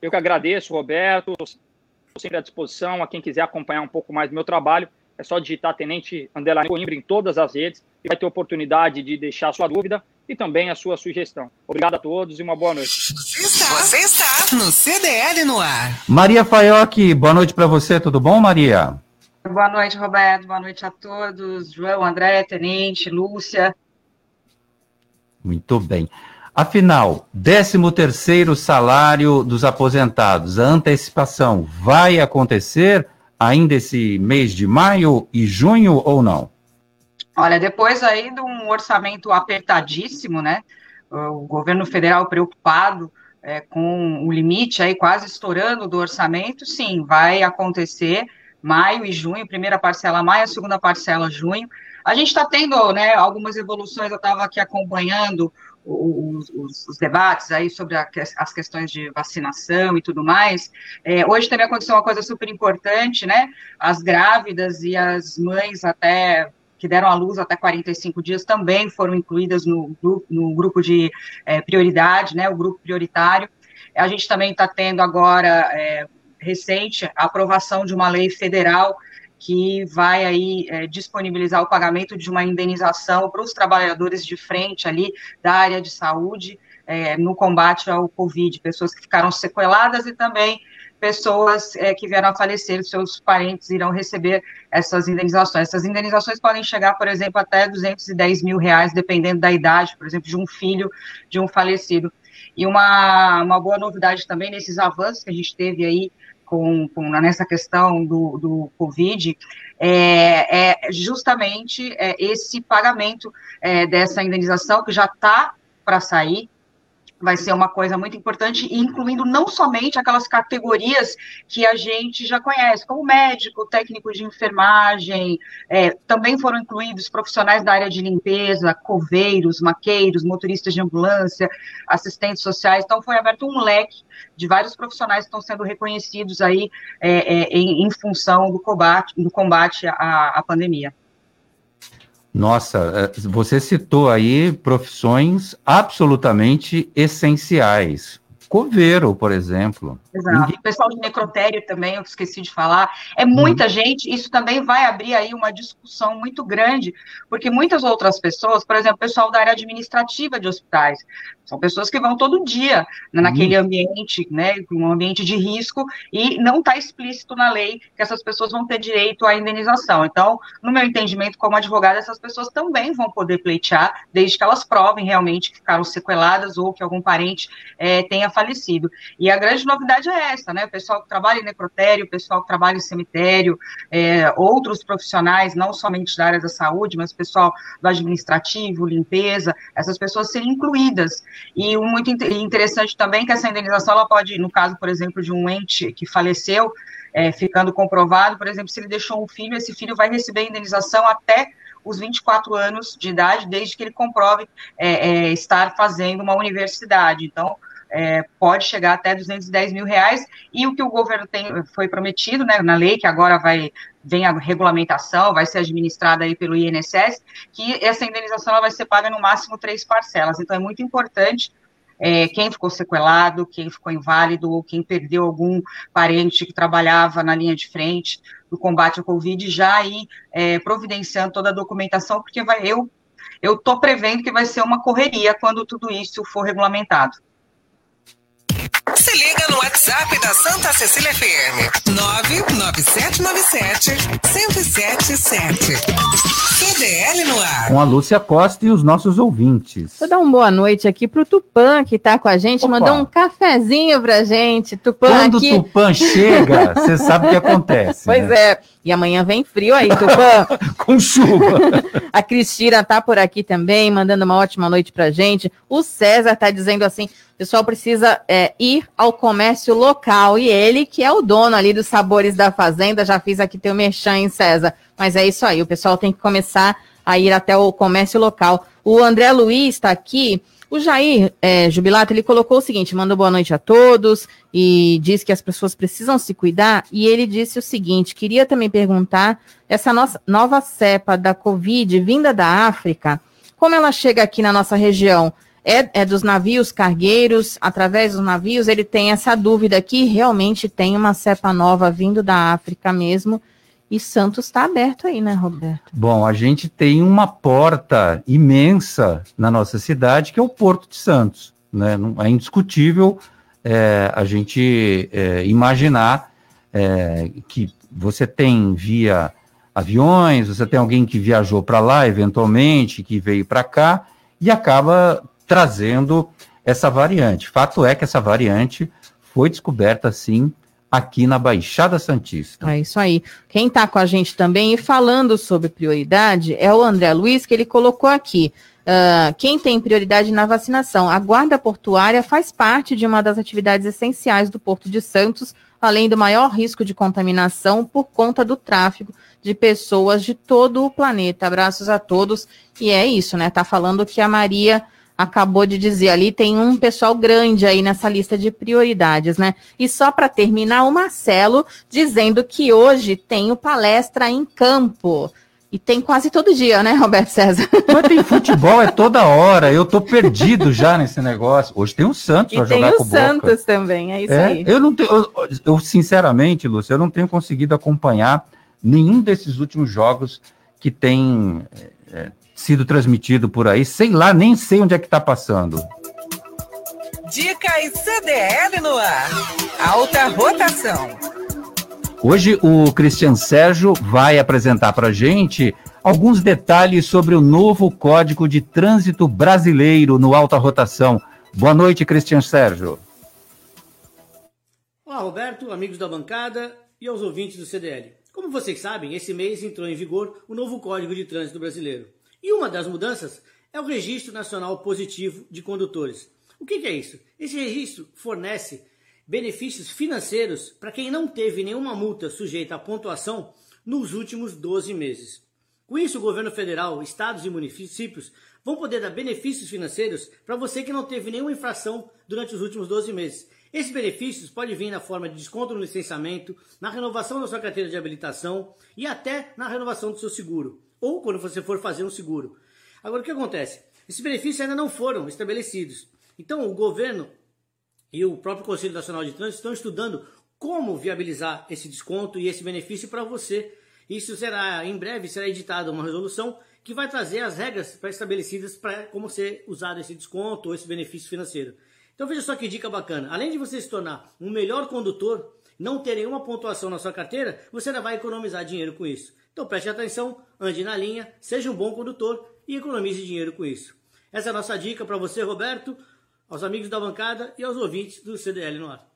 Eu que agradeço, Roberto. Estou sempre à disposição a quem quiser acompanhar um pouco mais do meu trabalho. É só digitar Tenente Underline Coimbra em todas as redes e vai ter oportunidade de deixar a sua dúvida e também a sua sugestão. Obrigado a todos e uma boa noite. Você está no CDL no ar. Maria Faioc, boa noite para você, tudo bom, Maria? Boa noite, Roberto. Boa noite a todos. João, André, Tenente, Lúcia. Muito bem. Afinal, 13 terceiro salário dos aposentados, a antecipação vai acontecer ainda esse mês de maio e junho ou não? Olha, depois aí de um orçamento apertadíssimo, né? O governo federal preocupado é, com o limite aí quase estourando do orçamento, sim, vai acontecer maio e junho, primeira parcela maio, segunda parcela junho. A gente está tendo né, algumas evoluções, eu estava aqui acompanhando os, os, os, debates aí sobre a, as questões de vacinação e tudo mais. É, hoje também aconteceu uma coisa super importante, né? As grávidas e as mães até que deram à luz até 45 dias também foram incluídas no, no, grupo de é, prioridade, né? O grupo prioritário. A gente também está tendo agora é, recente a aprovação de uma lei federal que vai aí é, disponibilizar o pagamento de uma indenização para os trabalhadores de frente ali da área de saúde é, no combate ao Covid, pessoas que ficaram sequeladas e também pessoas é, que vieram a falecer, seus parentes irão receber essas indenizações. Essas indenizações podem chegar, por exemplo, até 210 mil reais, dependendo da idade, por exemplo, de um filho de um falecido. E uma, uma boa novidade também nesses avanços que a gente teve aí com, com nessa questão do, do Covid é, é justamente é, esse pagamento é, dessa indenização que já está para sair, vai ser uma coisa muito importante, incluindo não somente aquelas categorias que a gente já conhece, como médico, técnico de enfermagem, é, também foram incluídos profissionais da área de limpeza, coveiros, maqueiros, motoristas de ambulância, assistentes sociais, então foi aberto um leque de vários profissionais que estão sendo reconhecidos aí é, é, em, em, função do combate, do combate à, à pandemia. Nossa, é, você citou aí profissões absolutamente essenciais. Coveiro, por exemplo. Exato. O pessoal de necrotério também, eu esqueci de falar. É muita uhum. gente, isso também vai abrir aí uma discussão muito grande, porque muitas outras pessoas, por exemplo, o pessoal da área administrativa de hospitais, são pessoas que vão todo dia né, naquele uhum. ambiente, né, um ambiente de risco, e não está explícito na lei que essas pessoas vão ter direito à indenização. Então, no meu entendimento, como advogada, essas pessoas também vão poder pleitear, desde que elas provem realmente que ficaram sequeladas ou que algum parente é, tenha falecido. E a grande novidade é essa, né? O pessoal que trabalha em necrotério, o pessoal que trabalha em cemitério, é, outros profissionais, não somente da área da saúde, mas o pessoal do administrativo, limpeza, essas pessoas serem incluídas. E o muito interessante também é que essa indenização ela pode, no caso, por exemplo, de um ente que faleceu, é, ficando comprovado, por exemplo, se ele deixou um filho, esse filho vai receber indenização até os 24 anos de idade, desde que ele comprove é, é, estar fazendo uma universidade. Então, é, pode chegar até 210 mil reais, e o que o governo tem, foi prometido, né, na lei, que agora vai, vem a regulamentação, vai ser administrada aí pelo INSS, que essa indenização vai ser paga no máximo três parcelas, então é muito importante é, quem ficou sequelado, quem ficou inválido, ou quem perdeu algum parente que trabalhava na linha de frente do combate ao Covid, já aí é, providenciando toda a documentação, porque vai, eu estou prevendo que vai ser uma correria quando tudo isso for regulamentado. Se liga no WhatsApp da Santa Cecília FM. 99797 1077. CDL no ar. Com a Lúcia Costa e os nossos ouvintes. Vou dar uma boa noite aqui pro Tupã, que tá com a gente, Opa. mandou um cafezinho pra gente. Tupã Quando aqui. o Tupã chega, você sabe o que acontece. Pois né? é. E amanhã vem frio aí, Tupã. Com chuva. A Cristina tá por aqui também, mandando uma ótima noite pra gente. O César tá dizendo assim: o pessoal precisa é, ir ao comércio local. E ele, que é o dono ali dos sabores da fazenda, já fiz aqui teu merchan, hein, César? Mas é isso aí, o pessoal tem que começar a ir até o comércio local. O André Luiz está aqui. O Jair é, Jubilato, ele colocou o seguinte, mandou boa noite a todos e diz que as pessoas precisam se cuidar. E ele disse o seguinte, queria também perguntar, essa nossa nova cepa da Covid vinda da África, como ela chega aqui na nossa região? É, é dos navios cargueiros, através dos navios, ele tem essa dúvida aqui, realmente tem uma cepa nova vindo da África mesmo, e Santos está aberto aí, né, Roberto? Bom, a gente tem uma porta imensa na nossa cidade, que é o Porto de Santos. Né? É indiscutível é, a gente é, imaginar é, que você tem via aviões, você tem alguém que viajou para lá, eventualmente, que veio para cá, e acaba trazendo essa variante. Fato é que essa variante foi descoberta, sim, aqui na Baixada Santista. É isso aí. Quem está com a gente também e falando sobre prioridade é o André Luiz, que ele colocou aqui. ah, quem tem prioridade na vacinação? A guarda portuária faz parte de uma das atividades essenciais do Porto de Santos, além do maior risco de contaminação por conta do tráfego de pessoas de todo o planeta. Abraços a todos. E é isso, né? Tá falando que a Maria acabou de dizer ali, tem um pessoal grande aí nessa lista de prioridades, né? E só para terminar, o Marcelo dizendo que hoje tem o palestra em campo. E tem quase todo dia, né, Roberto César? Mas tem futebol, é toda hora. Eu tô perdido já nesse negócio. Hoje tem o Santos tem jogar com o o Boca. Santos também, é isso É, aí. eu não tenho, eu, eu, sinceramente, Lúcio, eu não tenho conseguido acompanhar nenhum desses últimos jogos que tem é, é, sido transmitido por aí. Sei lá, nem sei onde é que tá passando. Dicas CDL no ar. Alta rotação. Hoje o Cristian Sérgio vai apresentar para gente alguns detalhes sobre o novo Código de Trânsito Brasileiro no Alta Rotação. Boa noite, Cristian Sérgio. Olá, Roberto, amigos da bancada e aos ouvintes do CDL. Como vocês sabem, esse mês entrou em vigor o novo Código de Trânsito Brasileiro. E uma das mudanças é o Registro Nacional Positivo de Condutores. O que, que é isso? Esse registro fornece benefícios financeiros para quem não teve nenhuma multa sujeita à pontuação nos últimos 12 meses. Com isso, o governo federal, estados e municípios vão poder dar benefícios financeiros para você que não teve nenhuma infração durante os últimos 12 meses. Esses benefícios podem vir na forma de desconto no licenciamento, na renovação da sua carteira de habilitação e até na renovação do seu seguro, ou quando você for fazer um seguro. Agora, o que acontece? Esses benefícios ainda não foram estabelecidos. Então, o governo e o próprio Conselho Nacional de Trânsito estão estudando como viabilizar esse desconto e esse benefício para você. Isso será, em breve, será editada uma resolução que vai trazer as regras pré-estabelecidas para como ser usado esse desconto ou esse benefício financeiro. Então veja só que dica bacana. Além de você se tornar um melhor condutor, não ter nenhuma pontuação na sua carteira, você ainda vai economizar dinheiro com isso. Então preste atenção, ande na linha, seja um bom condutor e economize dinheiro com isso. Essa é a nossa dica para você, Roberto, aos amigos da bancada e aos ouvintes do CDL no ar.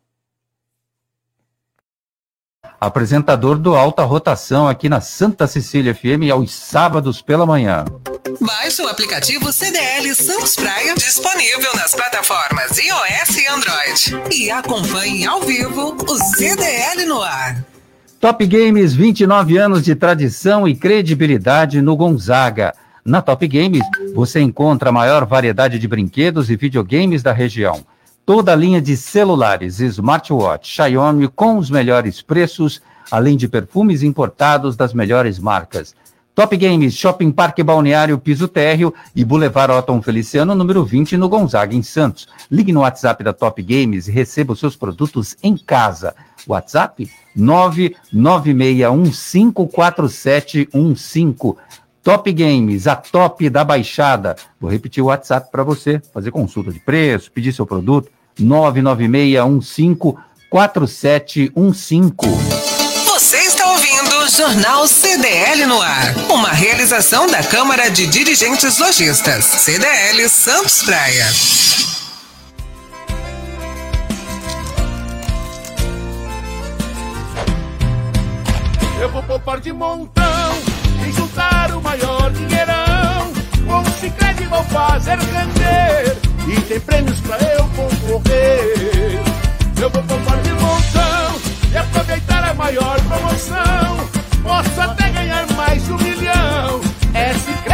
Apresentador do Alta Rotação aqui na Santa Cecília FM aos sábados pela manhã. Baixe o aplicativo CDL Santos Praia, disponível nas plataformas iOS e Android. E acompanhe ao vivo o CDL no ar. Top Games, 29 anos de tradição e credibilidade no Gonzaga. Na Top Games, você encontra a maior variedade de brinquedos e videogames da região. Toda a linha de celulares, smartwatch, Xiaomi com os melhores preços, além de perfumes importados das melhores marcas. Top Games, Shopping Parque Balneário Piso Térreo e Boulevard Otton Feliciano, número 20, no Gonzaga, em Santos. Ligue no WhatsApp da Top Games e receba os seus produtos em casa. WhatsApp 996154715. Top Games, a top da baixada. Vou repetir o WhatsApp para você fazer consulta de preço, pedir seu produto. 996154715. Jornal CDL no ar. Uma realização da Câmara de Dirigentes Lojistas. CDL Santos Praia. Eu vou poupar de montão e juntar o maior dinheirão. Com o Cicred vou fazer render e tem prêmios pra eu concorrer. Eu vou poupar de montão e aproveitar a maior promoção. Posso até ganhar mais de um milhão. É Cicred,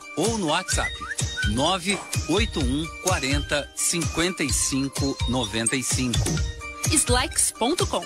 ou no WhatsApp 981 40 55 95. Slex.com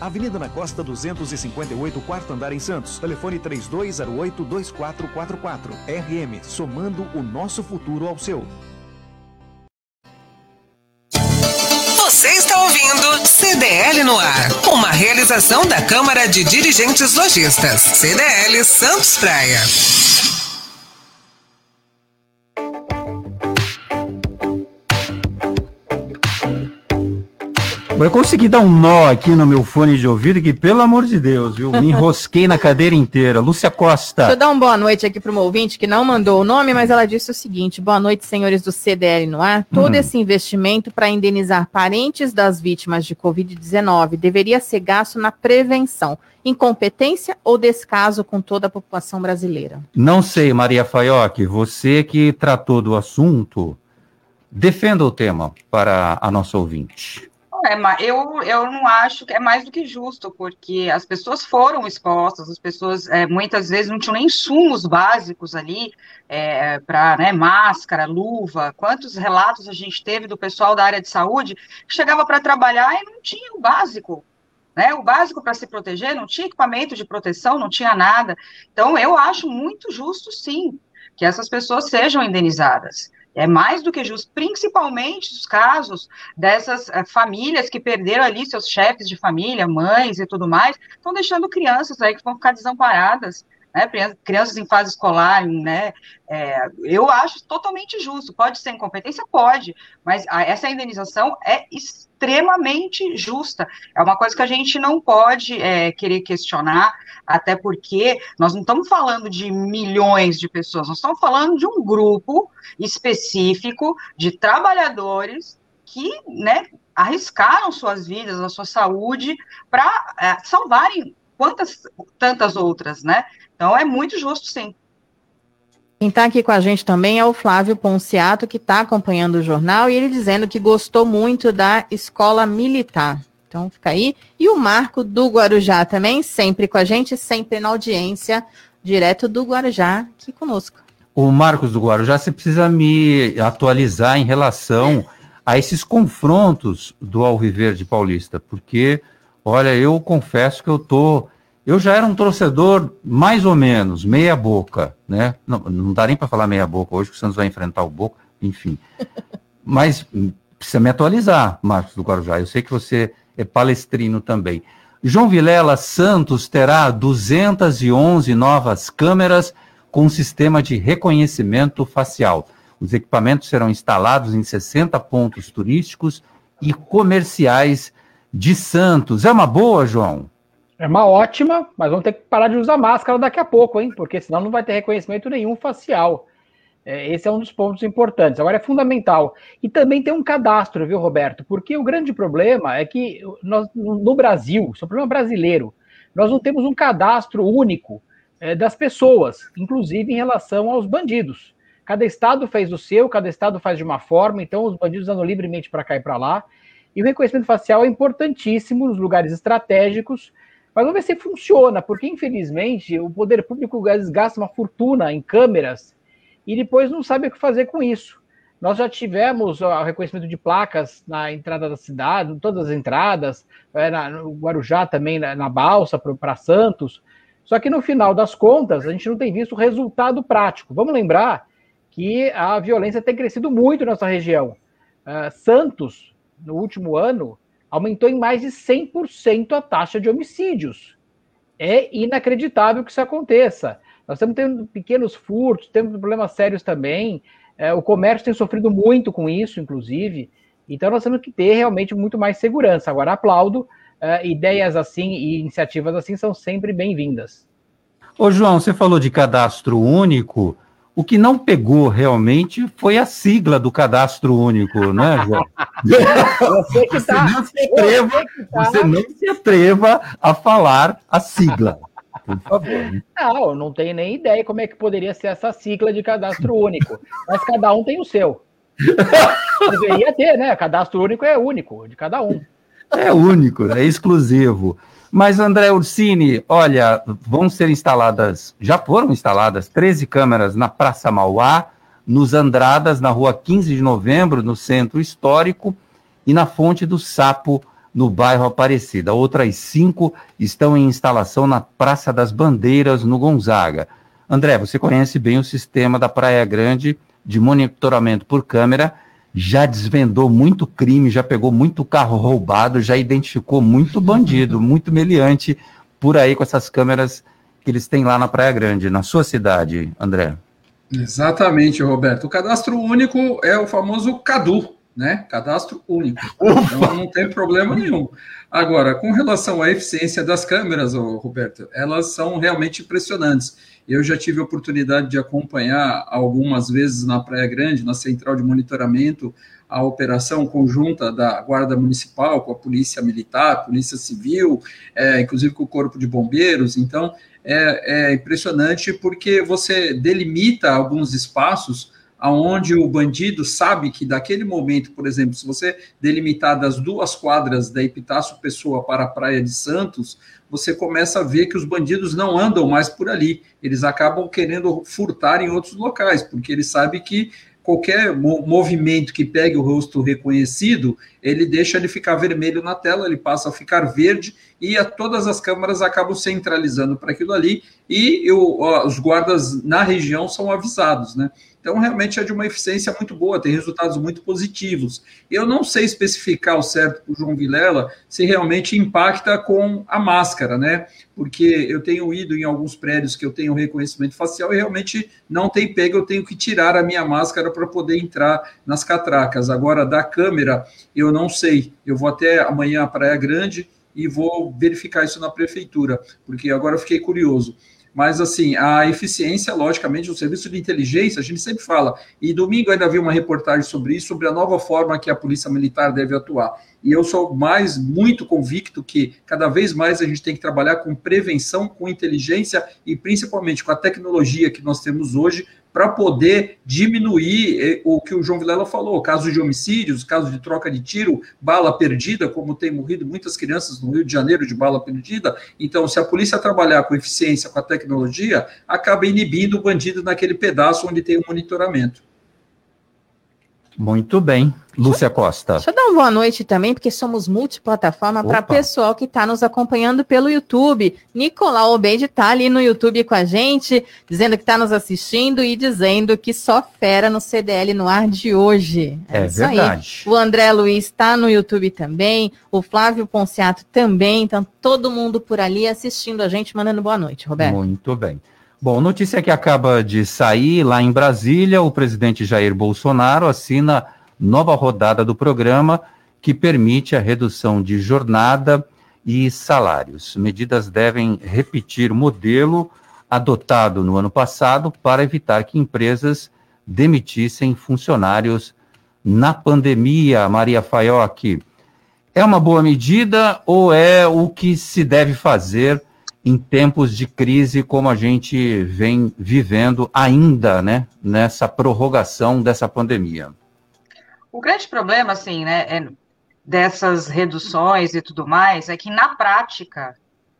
Avenida na Costa 258, quarto andar em Santos. Telefone 3208-2444. RM, somando o nosso futuro ao seu. Você está ouvindo CDL no ar. Uma realização da Câmara de Dirigentes Lojistas. CDL Santos Praia. Eu consegui dar um nó aqui no meu fone de ouvido que, pelo amor de Deus, viu? Me enrosquei na cadeira inteira. Lúcia Costa. Deixa eu dar uma boa noite aqui para uma ouvinte que não mandou o nome, mas ela disse o seguinte: boa noite, senhores do CDL no ar. Todo hum. esse investimento para indenizar parentes das vítimas de Covid-19 deveria ser gasto na prevenção. Incompetência ou descaso com toda a população brasileira? Não sei, Maria Faioc, você que tratou do assunto, defenda o tema para a nossa ouvinte. É, eu, eu não acho que é mais do que justo, porque as pessoas foram expostas, as pessoas é, muitas vezes não tinham nem insumos básicos ali é, para né, máscara, luva. Quantos relatos a gente teve do pessoal da área de saúde que chegava para trabalhar e não tinha o básico, né, o básico para se proteger, não tinha equipamento de proteção, não tinha nada. Então, eu acho muito justo, sim, que essas pessoas sejam indenizadas. É mais do que justo, principalmente os casos dessas é, famílias que perderam ali seus chefes de família, mães e tudo mais, estão deixando crianças aí que vão ficar desamparadas, né, crianças em fase escolar, né, é, eu acho totalmente justo, pode ser incompetência? Pode, mas a, essa indenização é extremamente justa, é uma coisa que a gente não pode é, querer questionar, até porque nós não estamos falando de milhões de pessoas, nós estamos falando de um grupo específico de trabalhadores que, né, arriscaram suas vidas, a sua saúde, para é, salvarem quantas tantas outras, né? Então é muito justo, sim. Quem está aqui com a gente também é o Flávio Ponciato, que está acompanhando o jornal, e ele dizendo que gostou muito da escola militar. Então fica aí. E o Marco do Guarujá também, sempre com a gente, sempre na audiência, direto do Guarujá, aqui conosco. O Marcos do Guarujá, você precisa me atualizar em relação a esses confrontos do Alviverde Paulista, porque, olha, eu confesso que eu tô eu já era um torcedor mais ou menos, meia boca, né? Não, não dá nem para falar meia boca hoje, que o Santos vai enfrentar o Boca, enfim. Mas precisa me atualizar, Marcos do Guarujá. Eu sei que você é palestrino também. João Vilela Santos terá 211 novas câmeras com sistema de reconhecimento facial. Os equipamentos serão instalados em 60 pontos turísticos e comerciais de Santos. É uma boa, João? É uma ótima, mas vamos ter que parar de usar máscara daqui a pouco, hein? Porque senão não vai ter reconhecimento nenhum facial. É, esse é um dos pontos importantes. Agora, é fundamental. E também tem um cadastro, viu, Roberto? Porque o grande problema é que nós, no Brasil, isso é um problema brasileiro, nós não temos um cadastro único é, das pessoas, inclusive em relação aos bandidos. Cada estado fez o seu, cada estado faz de uma forma, então os bandidos andam livremente para cá e para lá. E o reconhecimento facial é importantíssimo nos lugares estratégicos, mas vamos ver se funciona, porque infelizmente o poder público gasta uma fortuna em câmeras e depois não sabe o que fazer com isso. Nós já tivemos o reconhecimento de placas na entrada da cidade, em todas as entradas, é, no Guarujá também, na, Balsa, para Santos. Só que no final das contas, a gente não tem visto resultado prático. Vamos lembrar que a violência tem crescido muito nessa região. Uh, Santos, no último ano, aumentou em mais de 100% a taxa de homicídios. É inacreditável que isso aconteça. Nós estamos tendo pequenos furtos, temos problemas sérios também. É, o comércio tem sofrido muito com isso, inclusive. Então, nós temos que ter realmente muito mais segurança. Agora, aplaudo. É, ideias assim e iniciativas assim são sempre bem-vindas. Ô, João, você falou de cadastro único. O que não pegou realmente foi a sigla do cadastro único, né, João? você, que tá, você, não se atreva, você, tá... você não se atreva a falar a sigla por favor. Não, não tenho nem ideia como é que poderia ser essa sigla de cadastro único. Mas cada um tem o seu. Deveria ter, né? Cadastro único é único, de cada um. É único, é exclusivo. Mas, André Ursini, olha, vão ser instaladas, já foram instaladas 13 câmeras na Praça Mauá, nos Andradas, na rua 15 de novembro, no centro histórico, e na Fonte do Sapo, no bairro Aparecida. Outras cinco estão em instalação na Praça das Bandeiras, no Gonzaga. André, você conhece bem o sistema da Praia Grande de monitoramento por câmera, já desvendou muito crime, já pegou muito carro roubado, já identificou muito bandido, muito meliante por aí com essas câmeras que eles têm lá na Praia Grande, na sua cidade, André. Exatamente, Roberto. O cadastro único é o famoso CADU, né? Cadastro único. Então não tem problema nenhum. Agora, com relação à eficiência das câmeras, Roberto, elas são realmente impressionantes. Eu já tive a oportunidade de acompanhar algumas vezes na Praia Grande, na central de monitoramento, a operação conjunta da Guarda Municipal com a Polícia Militar, Polícia Civil, é, inclusive com o Corpo de Bombeiros. Então, é, é impressionante porque você delimita alguns espaços aonde o bandido sabe que daquele momento, por exemplo, se você delimitar das duas quadras da Epitácio Pessoa para a Praia de Santos, você começa a ver que os bandidos não andam mais por ali. Eles acabam querendo furtar em outros locais, porque eles sabem que qualquer movimento que pegue o rosto reconhecido, ele deixa ele ficar vermelho na tela, ele passa a ficar verde e a, todas as câmeras acabam centralizando para aquilo ali e eu, os guardas na região são avisados, né? Então, realmente é de uma eficiência muito boa, tem resultados muito positivos. Eu não sei especificar o certo para o João Vilela se realmente impacta com a máscara, né? Porque eu tenho ido em alguns prédios que eu tenho reconhecimento facial e realmente não tem pego, eu tenho que tirar a minha máscara para poder entrar nas catracas. Agora, da câmera, eu não sei. Eu vou até amanhã à Praia Grande e vou verificar isso na prefeitura, porque agora eu fiquei curioso. Mas, assim, a eficiência, logicamente, o serviço de inteligência, a gente sempre fala. E domingo ainda vi uma reportagem sobre isso, sobre a nova forma que a Polícia Militar deve atuar. E eu sou mais, muito convicto que cada vez mais a gente tem que trabalhar com prevenção, com inteligência e principalmente com a tecnologia que nós temos hoje para poder diminuir eh, o que o João Vilela falou, casos de homicídios, casos de troca de tiro, bala perdida, como tem morrido muitas crianças no Rio de Janeiro de bala perdida. Então, se a polícia trabalhar com eficiência, com a tecnologia, acaba inibindo o bandido naquele pedaço onde tem o monitoramento. Muito bem. Lúcia Costa. Deixa eu dar uma boa noite também, porque somos multiplataforma para pessoal que está nos acompanhando pelo YouTube. Nicolau Obede está ali no YouTube com a gente, dizendo que está nos assistindo e dizendo que só fera no CDL no ar de hoje. É, é verdade. Aí. O André Luiz está no YouTube também, o Flávio Ponciato também, então todo mundo por ali assistindo a gente, mandando boa noite, Roberto. Muito bem. Bom, notícia que acaba de sair lá em Brasília, o presidente Jair Bolsonaro assina nova rodada do programa que permite a redução de jornada e salários. Medidas devem repetir o modelo adotado no ano passado para evitar que empresas demitissem funcionários na pandemia, Maria Faioc. É uma boa medida ou é o que se deve fazer em tempos de crise como a gente vem vivendo ainda, né, nessa prorrogação dessa pandemia? O grande problema, assim, né, é dessas reduções e tudo mais, é que na prática,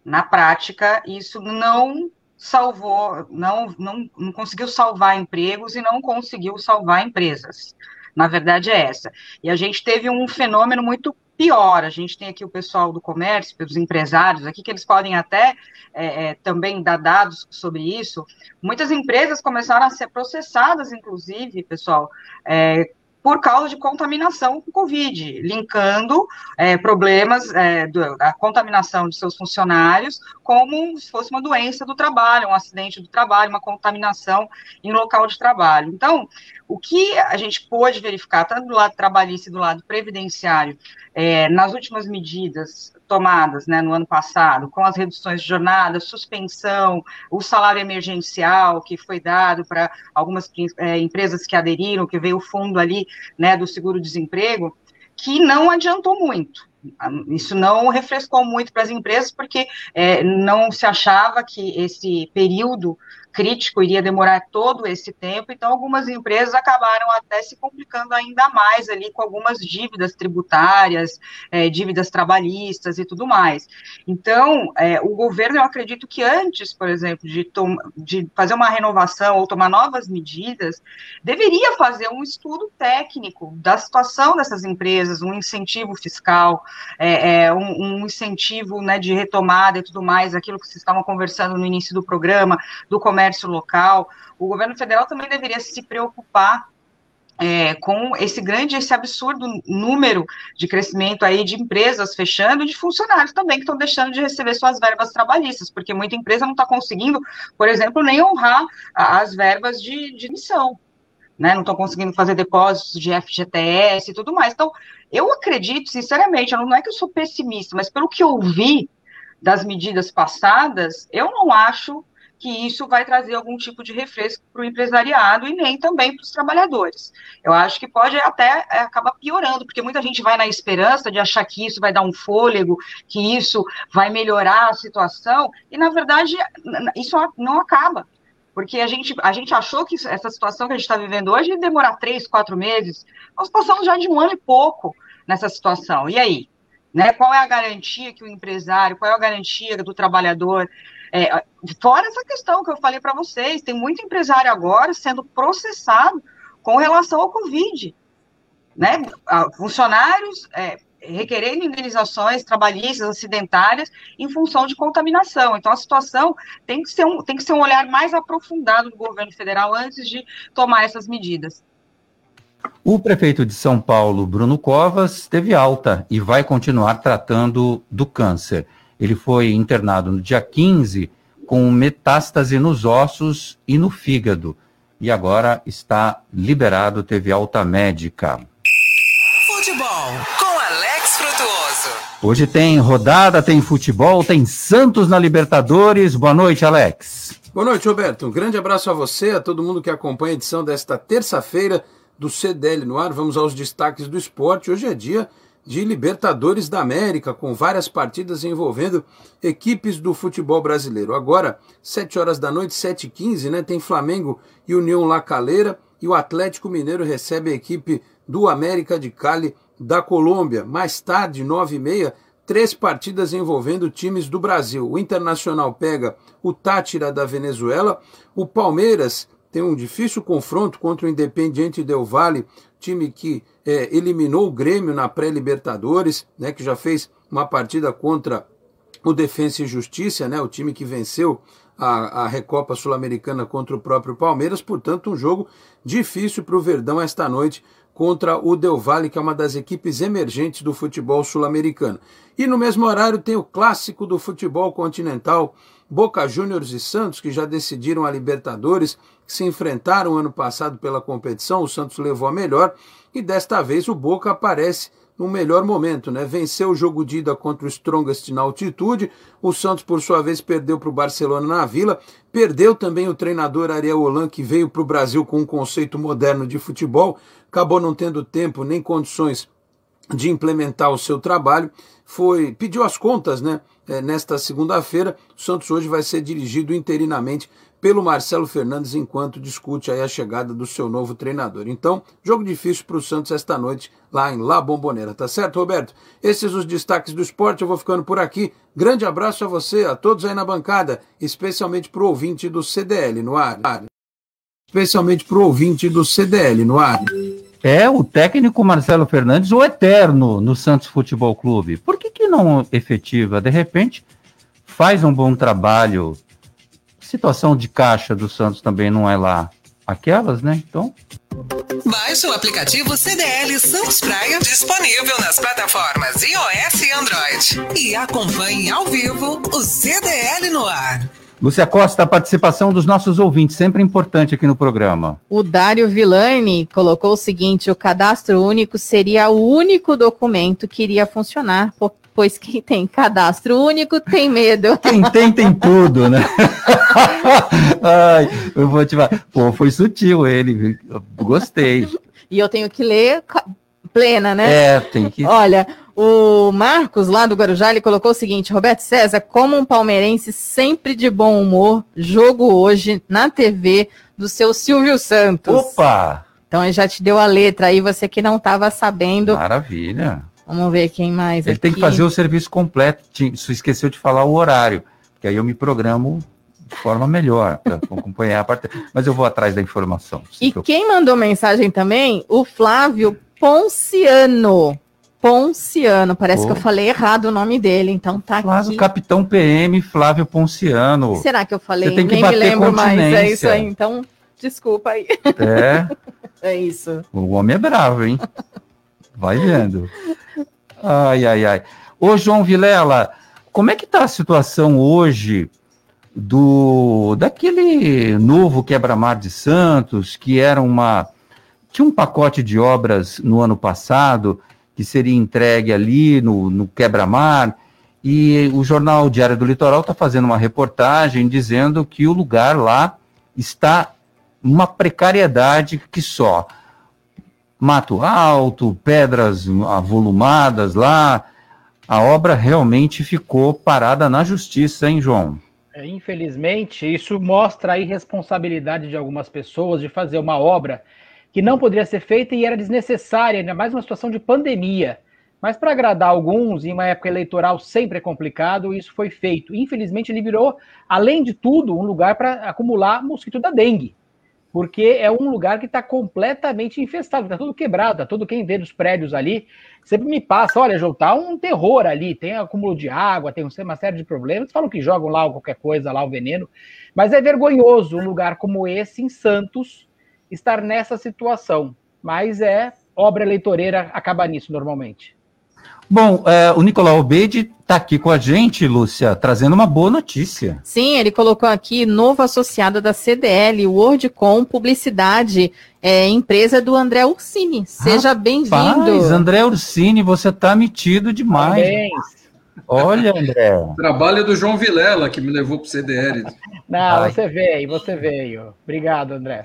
na prática, isso não salvou, não, não, não conseguiu salvar empregos e não conseguiu salvar empresas. Na verdade é essa. E a gente teve um fenômeno muito pior. A gente tem aqui o pessoal do comércio, os empresários aqui, que eles podem até é, é, também dar dados sobre isso. Muitas empresas começaram a ser processadas, inclusive, pessoal, é, por causa de contaminação com Covid, linkando é, problemas é, da contaminação de seus funcionários como se fosse uma doença do trabalho, um acidente do trabalho, uma contaminação em local de trabalho. Então, o que a gente pôde verificar, tanto do lado trabalhista e do lado previdenciário, é, nas últimas medidas tomadas né, no ano passado, com as reduções de jornada, suspensão, o salário emergencial que foi dado para algumas é, empresas que aderiram, que veio o fundo ali né, do seguro-desemprego, que não adiantou muito. Isso não refrescou muito para as empresas, porque é, não se achava que esse período crítico iria demorar todo esse tempo, então algumas empresas acabaram até se complicando ainda mais ali com algumas dívidas tributárias, é, dívidas trabalhistas e tudo mais. Então, é, o governo, eu acredito que antes, por exemplo, de, de fazer uma renovação ou tomar novas medidas, deveria fazer um estudo técnico da situação dessas empresas, um incentivo fiscal, é, um, um, incentivo né, de retomada e tudo mais, aquilo que vocês estavam conversando no início do programa, do comércio comércio local. O governo federal também deveria se preocupar é, com esse grande, esse absurdo número de crescimento aí de empresas fechando e de funcionários também que estão deixando de receber suas verbas trabalhistas, porque muita empresa não está conseguindo, por exemplo, nem honrar as verbas de, de missão, né? Não estão conseguindo fazer depósitos de FGTS e tudo mais. Então, eu acredito, sinceramente, não é que eu sou pessimista, mas pelo que eu vi das medidas passadas, eu não acho que isso vai trazer algum tipo de refresco para o empresariado e nem também para os trabalhadores. Eu acho que pode até é, acabar piorando, porque muita gente vai na esperança de achar que isso vai dar um fôlego, que isso vai melhorar a situação, e na verdade isso não acaba. Porque a gente, a gente achou que essa situação que a gente está vivendo hoje ia demorar três, quatro meses. Nós passamos já de um ano e pouco nessa situação. E aí? Né? Qual é a garantia que o empresário, qual é a garantia do trabalhador é, fora essa questão que eu falei para vocês, tem muito empresário agora sendo processado com relação ao Covid. Né? Funcionários é, requerendo indenizações trabalhistas, acidentárias, em função de contaminação. Então, a situação tem que, ser um, tem que ser um olhar mais aprofundado do governo federal antes de tomar essas medidas. O prefeito de São Paulo, Bruno Covas, teve alta e vai continuar tratando do câncer. Ele foi internado no dia 15 com metástase nos ossos e no fígado. E agora está liberado, teve alta médica. Futebol com Alex Frutuoso. Hoje tem rodada, tem futebol, tem Santos na Libertadores. Boa noite, Alex. Boa noite, Roberto. Um grande abraço a você, a todo mundo que acompanha a edição desta terça-feira do CDL no ar. Vamos aos destaques do esporte. Hoje é dia de Libertadores da América, com várias partidas envolvendo equipes do futebol brasileiro. Agora, 7 horas da noite, 7h15, né, tem Flamengo e União La Calera, e o Atlético Mineiro recebe a equipe do América de Cali da Colômbia. Mais tarde, 9h30, três partidas envolvendo times do Brasil. O Internacional pega o Tátira da Venezuela, o Palmeiras tem um difícil confronto contra o Independiente Del Valle, time que é, eliminou o Grêmio na pré-Libertadores, né, que já fez uma partida contra o Defensa e Justiça, né, o time que venceu a, a Recopa Sul-Americana contra o próprio Palmeiras, portanto, um jogo difícil para o Verdão esta noite contra o Del Valle, que é uma das equipes emergentes do futebol sul-americano. E no mesmo horário tem o clássico do futebol continental, Boca Juniors e Santos, que já decidiram a Libertadores, que se enfrentaram ano passado pela competição, o Santos levou a melhor, e desta vez o Boca aparece no melhor momento, né? Venceu o jogo de ida contra o Strongest na altitude. O Santos, por sua vez, perdeu para o Barcelona na Vila. Perdeu também o treinador Ariel Holan, que veio para o Brasil com um conceito moderno de futebol. Acabou não tendo tempo nem condições de implementar o seu trabalho. Foi pediu as contas, né? É, nesta segunda-feira, o Santos hoje vai ser dirigido interinamente pelo Marcelo Fernandes enquanto discute aí a chegada do seu novo treinador. Então, jogo difícil para o Santos esta noite lá em La Bombonera, tá certo, Roberto? Esses os destaques do esporte, eu vou ficando por aqui. Grande abraço a você, a todos aí na bancada, especialmente para o ouvinte do CDL no ar. Especialmente para o ouvinte do CDL no ar. É o técnico Marcelo Fernandes, o eterno no Santos Futebol Clube. Por que, que não efetiva? De repente, faz um bom trabalho situação de caixa do Santos também não é lá aquelas, né? Então. Baixe o aplicativo CDL Santos Praia, disponível nas plataformas iOS e Android. E acompanhe ao vivo o CDL no ar. Lúcia Costa, a participação dos nossos ouvintes, sempre importante aqui no programa. O Dário Villani colocou o seguinte: o cadastro único seria o único documento que iria funcionar, pois quem tem cadastro único tem medo. Quem tem, tem tudo, né? Ai, eu vou te falar. Pô, foi sutil ele, gostei. E eu tenho que ler plena, né? É, tem que. Olha, o Marcos, lá do Guarujá, ele colocou o seguinte: Roberto César, como um palmeirense sempre de bom humor, jogo hoje na TV do seu Silvio Santos. Opa! Então ele já te deu a letra aí, você que não estava sabendo. Maravilha. Vamos ver quem mais. Ele aqui. tem que fazer o serviço completo. Você esqueceu de falar o horário, que aí eu me programo de forma melhor para acompanhar a parte. Mas eu vou atrás da informação. E quem mandou mensagem também? O Flávio Ponciano. Ponciano, parece oh. que eu falei errado o nome dele, então tá Flávio, aqui. Capitão PM Flávio Ponciano. Será que eu falei? Você tem que Nem bater me lembro mais, é isso aí, então desculpa aí. É. é isso. O homem é bravo, hein? Vai vendo. Ai, ai, ai. Ô, João Vilela, como é que está a situação hoje do daquele novo quebra-mar de Santos, que era uma tinha um pacote de obras no ano passado que seria entregue ali no, no quebra-mar e o jornal Diário do Litoral está fazendo uma reportagem dizendo que o lugar lá está uma precariedade que só mato alto, pedras avolumadas lá. A obra realmente ficou parada na justiça, hein, João? É, infelizmente, isso mostra a irresponsabilidade de algumas pessoas de fazer uma obra que não poderia ser feita e era desnecessária, ainda mais uma situação de pandemia. Mas para agradar alguns, em uma época eleitoral sempre é complicado, isso foi feito. Infelizmente, ele virou, além de tudo, um lugar para acumular mosquito da dengue porque é um lugar que está completamente infestado, está tudo quebrado, tá tudo quem vê nos prédios ali sempre me passa, olha, João, tá um terror ali, tem acúmulo de água, tem uma série de problemas, falam que jogam lá qualquer coisa, lá o veneno, mas é vergonhoso um lugar como esse, em Santos, estar nessa situação, mas é obra eleitoreira acabar nisso normalmente. Bom, é, o Nicolau Obeide está aqui com a gente, Lúcia, trazendo uma boa notícia. Sim, ele colocou aqui novo associado da CDL, WordCom Publicidade, é, empresa do André Ursini. Seja bem-vindo. André Ursini, você está metido demais. Parabéns. Olha, André. Trabalho do João Vilela, que me levou para o CDL. Não, Ai. você veio, você veio. Obrigado, André.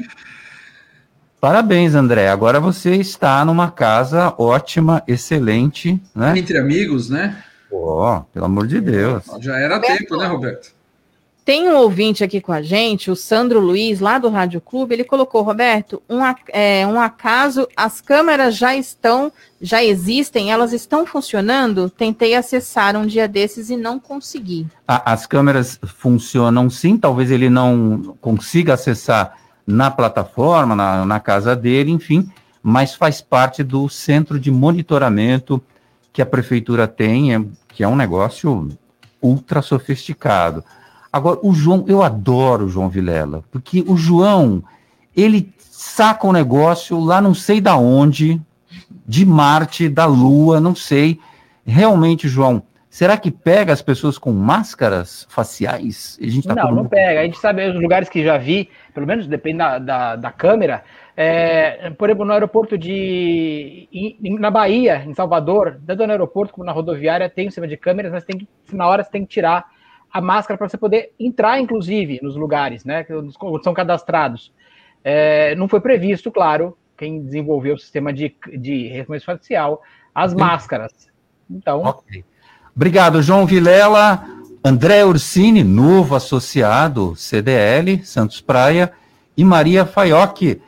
Parabéns, André. Agora você está numa casa ótima, excelente, né? Entre amigos, né? Pô, pelo amor de Deus. Já era Roberto, tempo, né, Roberto? Tem um ouvinte aqui com a gente, o Sandro Luiz, lá do Rádio Clube, ele colocou, Roberto, um, é, um acaso, as câmeras já estão, já existem, elas estão funcionando? Tentei acessar um dia desses e não consegui. As câmeras funcionam sim, talvez ele não consiga acessar na plataforma, na, na casa dele, enfim, mas faz parte do centro de monitoramento que a prefeitura tem, é, que é um negócio ultra sofisticado. Agora, o João, eu adoro o João Vilela, porque o João, ele saca o um negócio lá não sei da onde, de Marte, da Lua, não sei. Realmente, João, Será que pega as pessoas com máscaras faciais? A gente tá não, não pega. A gente sabe os lugares que já vi, pelo menos depende da, da, da câmera, É, por exemplo, no aeroporto de. Em, na Bahia, em Salvador, tanto no aeroporto como na rodoviária, tem um sistema de câmeras, mas tem que, na hora você tem que tirar a máscara para você poder entrar, inclusive, nos lugares, né? Que são cadastrados. É, não foi previsto, claro, quem desenvolveu o sistema de, de reconhecimento facial, as máscaras. Então. Okay. Obrigado, João Vilela. André Ursini, novo associado, CDL, Santos Praia, e Maria Faiocchi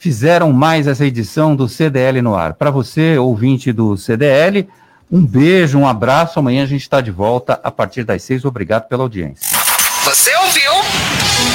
fizeram mais essa edição do CDL no ar. Para você, ouvinte do CDL, um beijo, um abraço. Amanhã a gente está de volta a partir das seis. Obrigado pela audiência. Você ouviu?